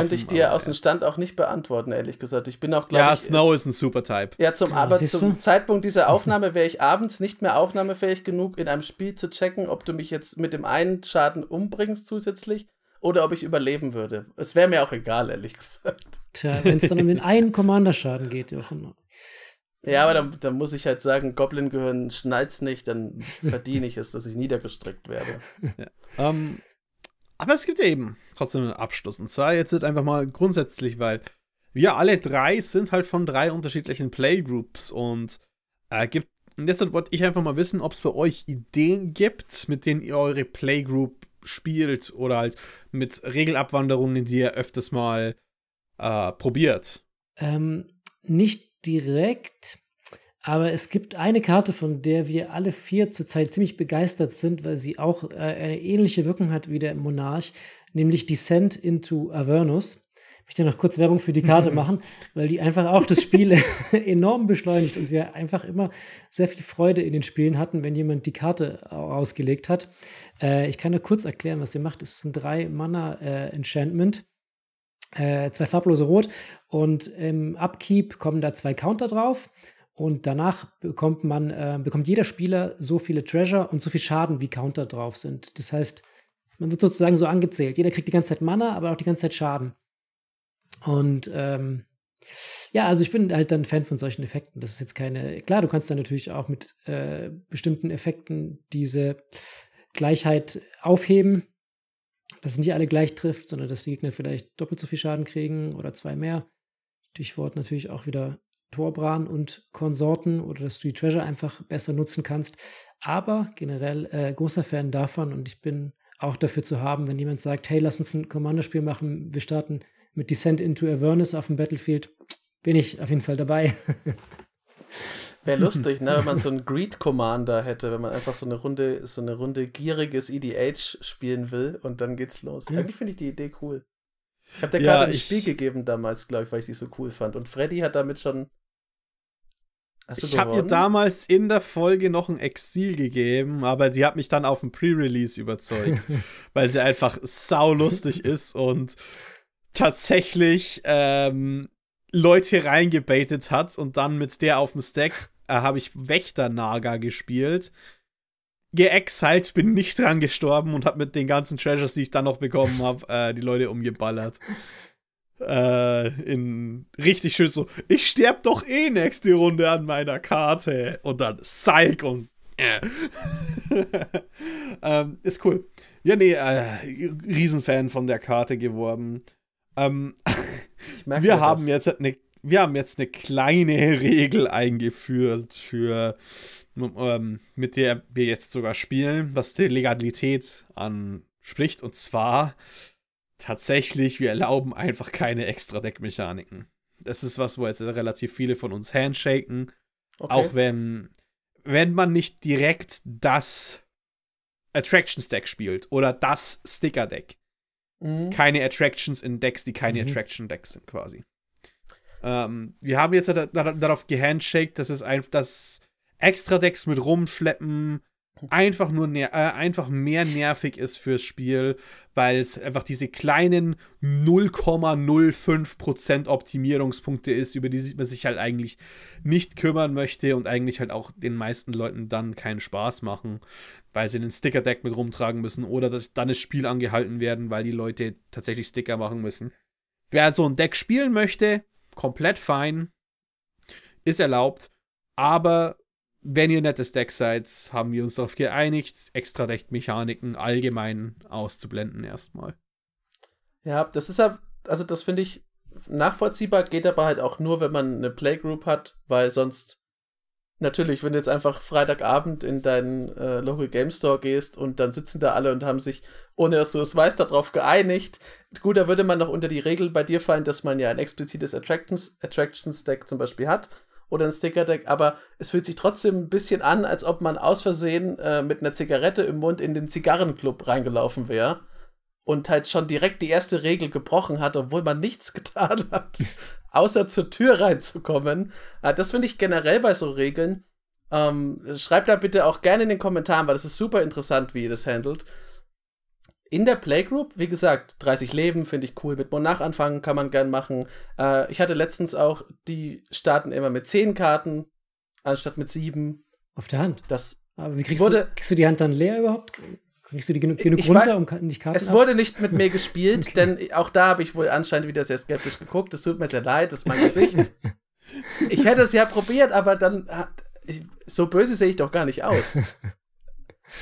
könnte ich dir aber aus dem ja. Stand auch nicht beantworten, ehrlich gesagt. Ich bin auch, glaube Ja, ich. Snow jetzt- ist ein Supertype. Ja, zum, Ja, aber siehst zum du? Zeitpunkt dieser Aufnahme wäre ich abends nicht mehr aufnahmefähig genug, in einem Spiel zu checken, ob du mich jetzt mit dem einen Schaden umbringst zusätzlich oder ob ich überleben würde. Es wäre mir auch egal, ehrlich gesagt. Tja, wenn es dann um den einen Commander-Schaden geht, Jochen. Ja, aber dann, dann muss ich halt sagen, Goblin-Gehirn schneit's nicht, dann verdiene ich es, dass ich niedergestreckt werde. Ähm, aber es gibt ja eben trotzdem einen Abschluss. Und zwar jetzt halt einfach mal grundsätzlich, weil wir alle drei sind halt von drei unterschiedlichen Playgroups und äh, gibt. Und jetzt wollte ich einfach mal wissen, ob es bei euch Ideen gibt, mit denen ihr eure Playgroup spielt oder halt mit Regelabwanderungen, die ihr öfters mal äh, probiert. Ähm, nicht direkt, aber es gibt eine Karte, von der wir alle vier zurzeit ziemlich begeistert sind, weil sie auch äh, eine ähnliche Wirkung hat wie der Monarch, nämlich Descent into Avernus. Ich möchte noch kurz Werbung für die Karte machen, weil die einfach auch das Spiel enorm beschleunigt und wir einfach immer sehr viel Freude in den Spielen hatten, wenn jemand die Karte au- ausgelegt hat. Äh, ich kann nur kurz erklären, was ihr macht. Es sind drei Mana-Enchantment, äh, zwei farblose Rot und im Upkeep kommen da zwei Counter drauf. Und danach bekommt man, äh, bekommt jeder Spieler so viele Treasure und so viel Schaden, wie Counter drauf sind. Das heißt, man wird sozusagen so angezählt. Jeder kriegt die ganze Zeit Mana, aber auch die ganze Zeit Schaden. Und ähm, ja, also ich bin halt dann Fan von solchen Effekten. Das ist jetzt keine. Klar, du kannst dann natürlich auch mit äh, bestimmten Effekten diese Gleichheit aufheben, dass es nicht alle gleich trifft, sondern dass die Gegner vielleicht doppelt so viel Schaden kriegen oder zwei mehr. Stichwort natürlich auch wieder Torbran und Konsorten oder dass du die Treasure einfach besser nutzen kannst. Aber generell äh, großer Fan davon und ich bin auch dafür zu haben, wenn jemand sagt, hey, lass uns ein Commander-Spiel machen, wir starten mit Descent into Avernus auf dem Battlefield, bin ich auf jeden Fall dabei. Wäre lustig, ne, wenn man so einen Greed Commander hätte, wenn man einfach so eine Runde, so eine Runde gieriges EDH spielen will und dann geht's los. Ja. Eigentlich finde ich die Idee cool. Ich habe der Karte ja, ein Spiel gegeben damals, glaube ich, weil ich die so cool fand. Und Freddy hat damit schon. Ich habe ihr damals in der Folge noch ein Exil gegeben, aber die hat mich dann auf dem Pre-Release überzeugt, weil sie einfach saulustig ist und tatsächlich ähm, Leute reingebaitet hat und dann mit der auf dem Stack äh, habe ich Wächter Naga gespielt. Geexiled, bin nicht dran gestorben und habe mit den ganzen Treasures, die ich dann noch bekommen habe, äh, die Leute umgeballert. Äh, in richtig schön so, ich sterb doch eh nächste Runde an meiner Karte. Und dann Psych und äh. ähm, ist cool. Ja, nee, äh, Riesenfan von der Karte geworden. Ähm, wir haben jetzt eine wir haben jetzt eine kleine Regel eingeführt für ähm, mit der wir jetzt sogar spielen, was die Legalität anspricht und zwar tatsächlich, wir erlauben einfach keine extra Deckmechaniken. Das ist was, wo jetzt relativ viele von uns handshaken, okay. auch wenn wenn man nicht direkt das Attraction Deck spielt oder das Sticker Deck Mhm. Keine Attractions in Decks, die keine mhm. Attraction Decks sind, quasi. Ähm, wir haben jetzt da, da, darauf gehandshaked, dass es einfach das extra Decks mit rumschleppen einfach nur äh, einfach mehr nervig ist fürs Spiel, weil es einfach diese kleinen 0,05% Optimierungspunkte ist, über die man sich halt eigentlich nicht kümmern möchte und eigentlich halt auch den meisten Leuten dann keinen Spaß machen, weil sie einen Sticker-Deck mit rumtragen müssen oder dass dann das Spiel angehalten werden, weil die Leute tatsächlich Sticker machen müssen. Wer so ein Deck spielen möchte, komplett fein, ist erlaubt, aber wenn ihr nettes Deck seid, haben wir uns darauf geeinigt, extra Deckmechaniken allgemein auszublenden erstmal. Ja, das ist ja, also das finde ich nachvollziehbar, geht aber halt auch nur, wenn man eine Playgroup hat, weil sonst natürlich, wenn du jetzt einfach Freitagabend in deinen äh, Local Game Store gehst und dann sitzen da alle und haben sich, ohne dass du es weißt, darauf geeinigt. Gut, da würde man noch unter die Regel bei dir fallen, dass man ja ein explizites Attractions, Attractions Deck zum Beispiel hat oder ein Sticker-Deck, aber es fühlt sich trotzdem ein bisschen an, als ob man aus Versehen äh, mit einer Zigarette im Mund in den Zigarrenclub reingelaufen wäre und halt schon direkt die erste Regel gebrochen hat, obwohl man nichts getan hat, außer zur Tür reinzukommen. Äh, das finde ich generell bei so Regeln. Ähm, schreibt da bitte auch gerne in den Kommentaren, weil das ist super interessant, wie ihr das handelt in der Playgroup, wie gesagt, 30 Leben finde ich cool. Mit Monarch anfangen kann man gern machen. Äh, ich hatte letztens auch, die starten immer mit 10 Karten, anstatt mit 7. Auf der Hand. Das Aber wie kriegst, wurde, du, kriegst du die Hand dann leer überhaupt? Kriegst du die genug, genug runter, um nicht Karten Es ab? wurde nicht mit mir gespielt, okay. denn auch da habe ich wohl anscheinend wieder sehr skeptisch geguckt. Es tut mir sehr leid, das ist mein Gesicht. ich hätte es ja probiert, aber dann. Ich, so böse sehe ich doch gar nicht aus.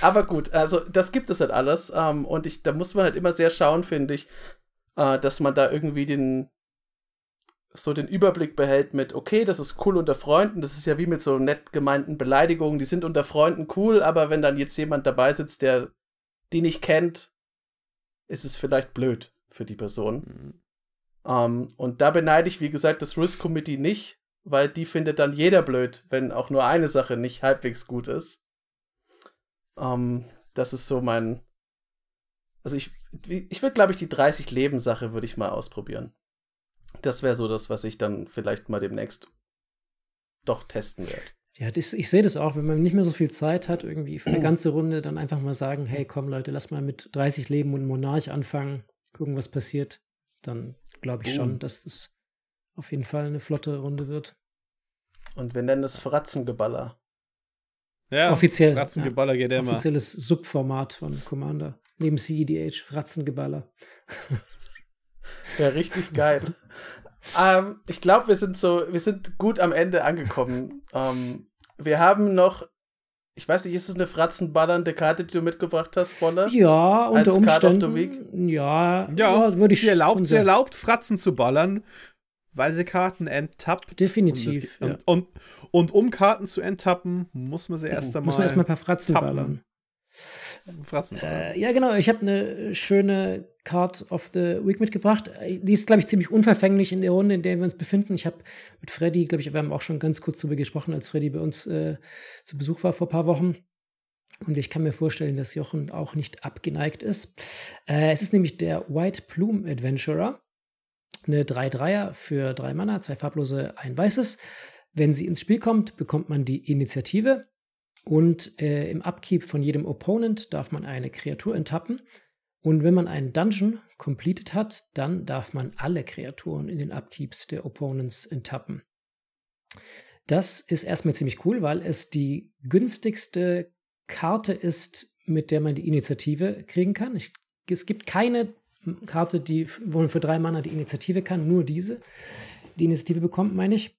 Aber gut, also das gibt es halt alles. Ähm, und ich, da muss man halt immer sehr schauen, finde ich, äh, dass man da irgendwie den so den Überblick behält mit, okay, das ist cool unter Freunden, das ist ja wie mit so nett gemeinten Beleidigungen, die sind unter Freunden cool, aber wenn dann jetzt jemand dabei sitzt, der die nicht kennt, ist es vielleicht blöd für die Person. Mhm. Ähm, und da beneide ich, wie gesagt, das Risk Committee nicht, weil die findet dann jeder blöd, wenn auch nur eine Sache nicht halbwegs gut ist. Ähm, das ist so mein. Also ich, ich würde, glaube ich, die 30 Leben-Sache würde ich mal ausprobieren. Das wäre so das, was ich dann vielleicht mal demnächst doch testen werde. Ja, das, ich sehe das auch, wenn man nicht mehr so viel Zeit hat, irgendwie für eine ganze Runde, dann einfach mal sagen, hey, komm Leute, lass mal mit 30 Leben und Monarch anfangen, gucken, was passiert. Dann glaube ich schon, dass das auf jeden Fall eine flotte Runde wird. Und wir nennen es Fratzengeballer. Ja, offiziell. Fratzengeballer ja, geht immer. Offizielles Subformat von Commander. Neben CEDH, Fratzengeballer. ja, richtig geil. ähm, ich glaube, wir sind so, wir sind gut am Ende angekommen. ähm, wir haben noch, ich weiß nicht, ist es eine fratzenballernde Karte, die du mitgebracht hast, Bolle? Ja, unter Als Umständen. Ja, ja, ja würde ich. Sie erlaubt, sie erlaubt, Fratzen zu ballern weil sie Karten enttappt. Definitiv. Und, ja. und, und, und, um Karten zu enttappen, muss man sie erst einmal. Muss man erstmal ein paar Fratzen tappen. ballern. Fratzen äh, ja, genau. Ich habe eine schöne Card of the Week mitgebracht. Die ist, glaube ich, ziemlich unverfänglich in der Runde, in der wir uns befinden. Ich habe mit Freddy, glaube ich, wir haben auch schon ganz kurz darüber gesprochen, als Freddy bei uns äh, zu Besuch war vor ein paar Wochen. Und ich kann mir vorstellen, dass Jochen auch nicht abgeneigt ist. Äh, es ist nämlich der White Plume Adventurer. Eine 3-3er für drei Mana, zwei farblose, ein weißes. Wenn sie ins Spiel kommt, bekommt man die Initiative. Und äh, im Upkeep von jedem Opponent darf man eine Kreatur enttappen. Und wenn man einen Dungeon completed hat, dann darf man alle Kreaturen in den Upkeeps der Opponents enttappen. Das ist erstmal ziemlich cool, weil es die günstigste Karte ist, mit der man die Initiative kriegen kann. Ich, es gibt keine Karte, die, wo man für drei Mana die Initiative kann, nur diese. Die Initiative bekommt, meine ich.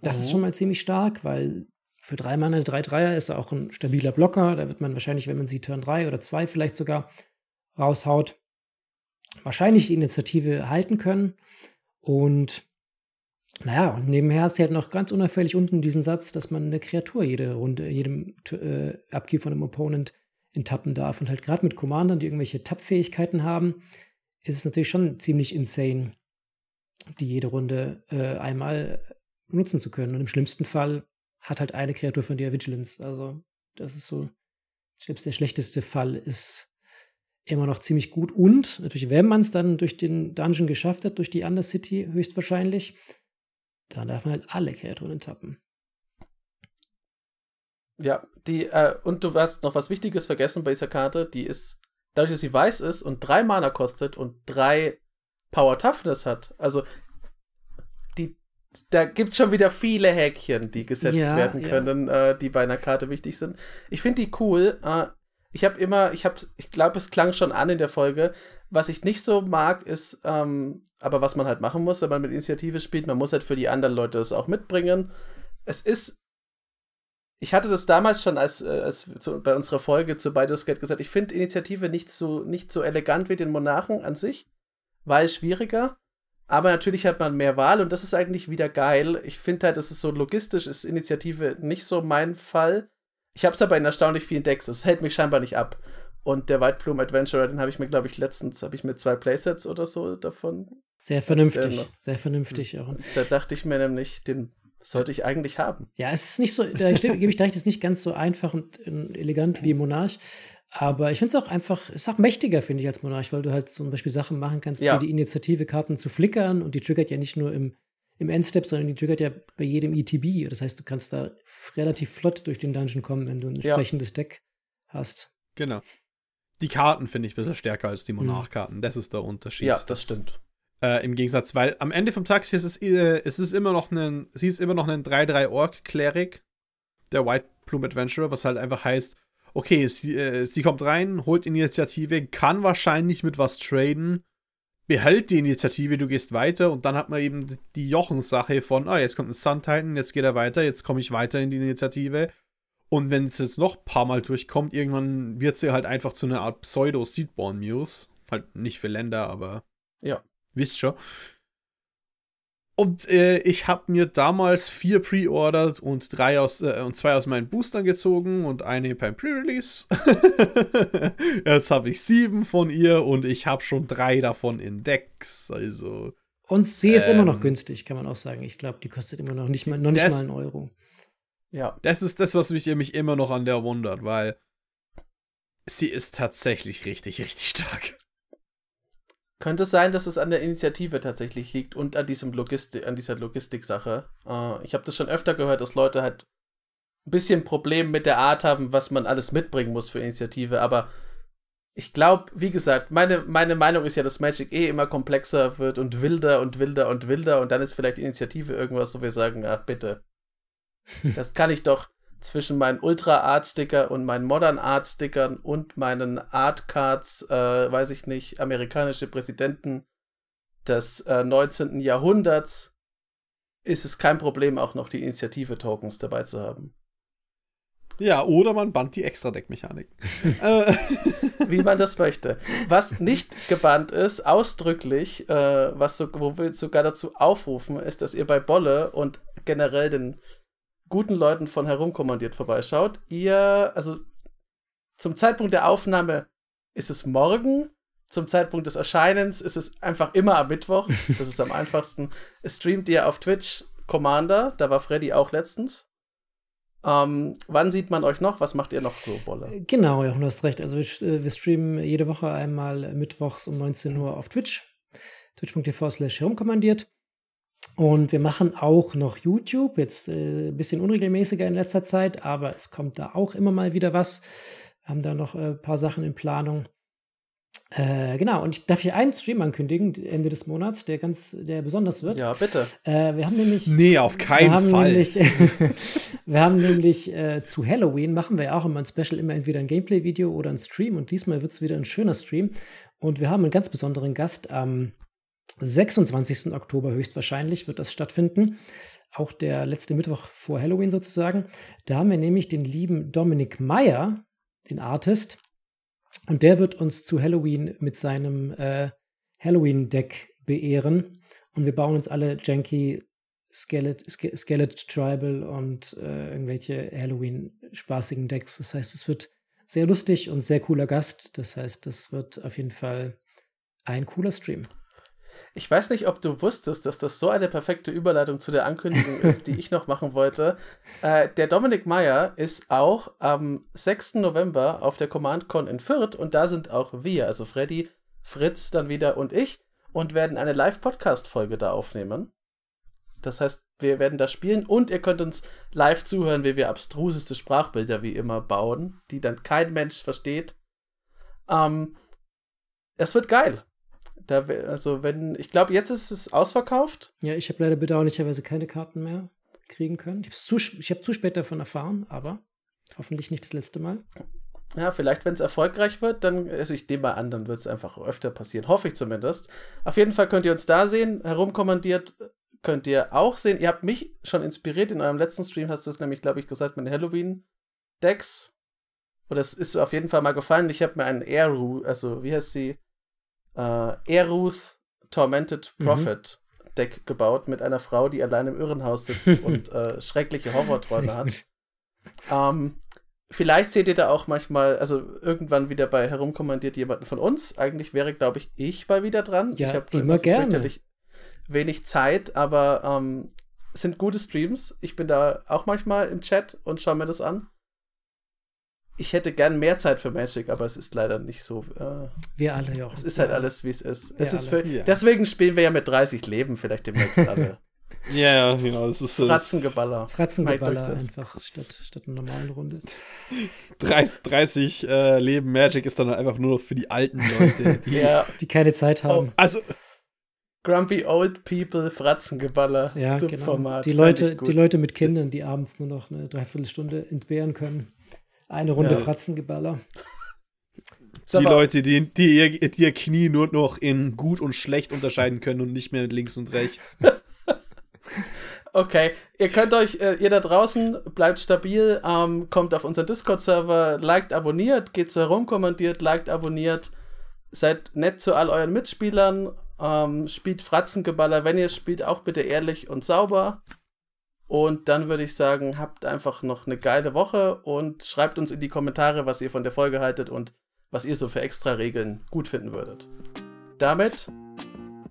Das mhm. ist schon mal ziemlich stark, weil für drei Mana, drei Dreier ist er auch ein stabiler Blocker. Da wird man wahrscheinlich, wenn man sie Turn 3 oder 2 vielleicht sogar raushaut, wahrscheinlich die Initiative halten können. Und naja, und nebenher hast du halt noch ganz unauffällig unten diesen Satz, dass man eine Kreatur jede Runde, jedem äh, Abgib von einem Opponent enttappen darf. Und halt gerade mit Commandern, die irgendwelche Tappfähigkeiten haben, ist es natürlich schon ziemlich insane, die jede Runde äh, einmal benutzen zu können. Und im schlimmsten Fall hat halt eine Kreatur von dir Vigilance. Also, das ist so, glaube, der schlechteste Fall ist immer noch ziemlich gut. Und natürlich, wenn man es dann durch den Dungeon geschafft hat, durch die Undercity höchstwahrscheinlich, dann darf man halt alle Kreaturen tappen. Ja, die, äh, und du hast noch was Wichtiges vergessen bei dieser Karte, die ist, dadurch, dass sie weiß ist und drei Mana kostet und drei Power Toughness hat, also die, da gibt es schon wieder viele Häkchen, die gesetzt ja, werden können, ja. äh, die bei einer Karte wichtig sind. Ich finde die cool. Äh, ich habe immer, ich habe, ich glaube, es klang schon an in der Folge. Was ich nicht so mag, ist, ähm, aber was man halt machen muss, wenn man mit Initiative spielt, man muss halt für die anderen Leute das auch mitbringen. Es ist ich hatte das damals schon als, äh, als zu, bei unserer Folge zu Baldur's Gate gesagt, ich finde Initiative nicht so, nicht so elegant wie den Monarchen an sich, weil schwieriger. Aber natürlich hat man mehr Wahl und das ist eigentlich wieder geil. Ich finde halt, das ist so logistisch, ist Initiative nicht so mein Fall. Ich habe es aber in erstaunlich vielen Decks. Es hält mich scheinbar nicht ab. Und der White Plume Adventurer, den habe ich mir, glaube ich, letztens, habe ich mir zwei Playsets oder so davon. Sehr vernünftig, sehr vernünftig, Aaron. Da dachte ich mir nämlich, den sollte ich eigentlich haben. Ja, es ist nicht so, da gebe ich recht, es ist nicht ganz so einfach und, elegant wie Monarch. Aber ich finde es auch einfach, es ist auch mächtiger, finde ich, als Monarch, weil du halt zum Beispiel Sachen machen kannst, ja. wie die Initiative-Karten zu flickern und die triggert ja nicht nur im, im Endstep, sondern die triggert ja bei jedem ETB. Das heißt, du kannst da relativ flott durch den Dungeon kommen, wenn du ein entsprechendes ja. Deck hast. Genau. Die Karten finde ich besser stärker als die mhm. Monarch-Karten. Das ist der Unterschied. Ja, das, das stimmt. Äh, Im Gegensatz, weil am Ende vom Tag ist es, äh, es ist immer noch ein, sie ist immer noch ein 3-3 Orc Cleric, der White Plume Adventurer, was halt einfach heißt, okay, sie, äh, sie kommt rein, holt Initiative, kann wahrscheinlich mit was traden, behält die Initiative, du gehst weiter und dann hat man eben die Jochen-Sache von, ah, jetzt kommt ein Sun Titan, jetzt geht er weiter, jetzt komme ich weiter in die Initiative. Und wenn es jetzt noch ein paar Mal durchkommt, irgendwann wird sie halt einfach zu einer Art Pseudo-Seedborn Muse. Halt nicht für Länder, aber. Ja. Wisst schon. Und äh, ich habe mir damals vier Pre-Orders und drei aus äh, und zwei aus meinen Boostern gezogen und eine beim Pre-Release. Jetzt habe ich sieben von ihr und ich habe schon drei davon in Decks. Also. Und sie ist ähm, immer noch ähm, günstig, kann man auch sagen. Ich glaube, die kostet immer noch nicht mal, noch nicht das, mal einen Euro. Ja. Das ist das, was mich, mich immer noch an der wundert, weil sie ist tatsächlich richtig, richtig stark. Könnte es sein, dass es an der Initiative tatsächlich liegt und an diesem Logistik, an dieser Logistik-Sache. Äh, ich habe das schon öfter gehört, dass Leute halt ein bisschen Problem mit der Art haben, was man alles mitbringen muss für Initiative, aber ich glaube, wie gesagt, meine, meine Meinung ist ja, dass Magic eh immer komplexer wird und wilder und wilder und wilder und dann ist vielleicht Initiative irgendwas, wo wir sagen, ach bitte. Das kann ich doch zwischen meinen Ultra Art Sticker und meinen Modern Art Stickern und meinen Art Cards, äh, weiß ich nicht, amerikanische Präsidenten des äh, 19. Jahrhunderts, ist es kein Problem, auch noch die Initiative-Tokens dabei zu haben. Ja, oder man bannt die Extra-Deck-Mechanik. Äh. Wie man das möchte. Was nicht gebannt ist, ausdrücklich, äh, was so, wo wir sogar dazu aufrufen, ist, dass ihr bei Bolle und generell den guten Leuten von herumkommandiert vorbeischaut. Ihr, also zum Zeitpunkt der Aufnahme ist es morgen. zum Zeitpunkt des Erscheinens ist es einfach immer am Mittwoch. Das ist am einfachsten. Es streamt ihr auf Twitch Commander. Da war Freddy auch letztens. Ähm, wann sieht man euch noch? Was macht ihr noch so, Bolle? Genau, ja, du hast recht. Also wir, äh, wir streamen jede Woche einmal mittwochs um 19 Uhr auf Twitch. Twitch.tv slash herumkommandiert. Und wir machen auch noch YouTube, jetzt äh, ein bisschen unregelmäßiger in letzter Zeit, aber es kommt da auch immer mal wieder was. Wir haben da noch ein äh, paar Sachen in Planung. Äh, genau, und ich darf hier einen Stream ankündigen, Ende des Monats, der ganz, der besonders wird. Ja, bitte. Äh, wir haben nämlich. Nee, auf keinen Fall. Nämlich, wir haben nämlich äh, zu Halloween machen wir ja auch immer ein Special, immer entweder ein Gameplay-Video oder ein Stream. Und diesmal wird es wieder ein schöner Stream. Und wir haben einen ganz besonderen Gast. Am 26. Oktober höchstwahrscheinlich wird das stattfinden. Auch der letzte Mittwoch vor Halloween sozusagen. Da haben wir nämlich den lieben Dominik Meyer, den Artist und der wird uns zu Halloween mit seinem äh, Halloween-Deck beehren. Und wir bauen uns alle Janky Skelet, Tribal und äh, irgendwelche Halloween-spaßigen Decks. Das heißt, es wird sehr lustig und sehr cooler Gast. Das heißt, das wird auf jeden Fall ein cooler Stream. Ich weiß nicht, ob du wusstest, dass das so eine perfekte Überleitung zu der Ankündigung ist, die ich noch machen wollte. Äh, der Dominik Meyer ist auch am 6. November auf der CommandCon in Fürth und da sind auch wir, also Freddy, Fritz dann wieder und ich und werden eine Live-Podcast-Folge da aufnehmen. Das heißt, wir werden da spielen und ihr könnt uns live zuhören, wie wir abstruseste Sprachbilder wie immer bauen, die dann kein Mensch versteht. Ähm, es wird geil. Da, also wenn, ich glaube, jetzt ist es ausverkauft. Ja, ich habe leider bedauerlicherweise keine Karten mehr kriegen können. Ich habe zu, hab zu spät davon erfahren, aber hoffentlich nicht das letzte Mal. Ja, vielleicht, wenn es erfolgreich wird, dann, also ich nehme mal an, dann wird es einfach öfter passieren. Hoffe ich zumindest. Auf jeden Fall könnt ihr uns da sehen. Herumkommandiert könnt ihr auch sehen. Ihr habt mich schon inspiriert. In eurem letzten Stream hast du es nämlich, glaube ich, gesagt, mit den Halloween-Decks. Oder es ist auf jeden Fall mal gefallen. Ich habe mir einen Air, also wie heißt sie? Äh, Eruth Tormented mhm. Prophet mhm. Deck gebaut mit einer Frau, die allein im Irrenhaus sitzt und äh, schreckliche Horrorträume hat. Ähm, vielleicht seht ihr da auch manchmal, also irgendwann wieder bei herumkommandiert jemanden von uns. Eigentlich wäre, glaube ich, ich mal wieder dran. Ja, ich habe immer gerne. wenig Zeit, aber ähm, es sind gute Streams. Ich bin da auch manchmal im Chat und schaue mir das an ich hätte gern mehr Zeit für Magic, aber es ist leider nicht so. Äh, wir alle ja auch. Es ist halt alles, wie es ist. es ist für, ja. Deswegen spielen wir ja mit 30 Leben vielleicht demnächst alle. ja, ja, genau. Das ist Fratzengeballer. Fratzengeballer einfach statt, statt einer normalen Runde. 30, 30 äh, Leben Magic ist dann einfach nur noch für die alten Leute, die, ja. die keine Zeit haben. Oh, also. Grumpy Old People, Fratzengeballer. Ja, Subformat. Genau. Die Leute, die Leute mit Kindern, die abends nur noch eine Dreiviertelstunde entbehren können. Eine Runde ja. Fratzengeballer. Die Leute, die, die, ihr, die ihr Knie nur noch in gut und schlecht unterscheiden können und nicht mehr links und rechts. Okay, ihr könnt euch, äh, ihr da draußen, bleibt stabil, ähm, kommt auf unseren Discord-Server, liked, abonniert, geht so herumkommandiert, liked, abonniert, seid nett zu all euren Mitspielern, ähm, spielt Fratzengeballer, wenn ihr spielt, auch bitte ehrlich und sauber. Und dann würde ich sagen, habt einfach noch eine geile Woche und schreibt uns in die Kommentare, was ihr von der Folge haltet und was ihr so für extra Regeln gut finden würdet. Damit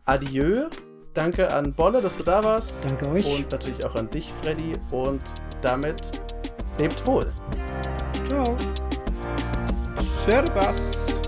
adieu. Danke an Bolle, dass du da warst. Danke euch. Und natürlich auch an dich, Freddy. Und damit lebt wohl. Ciao. Servus.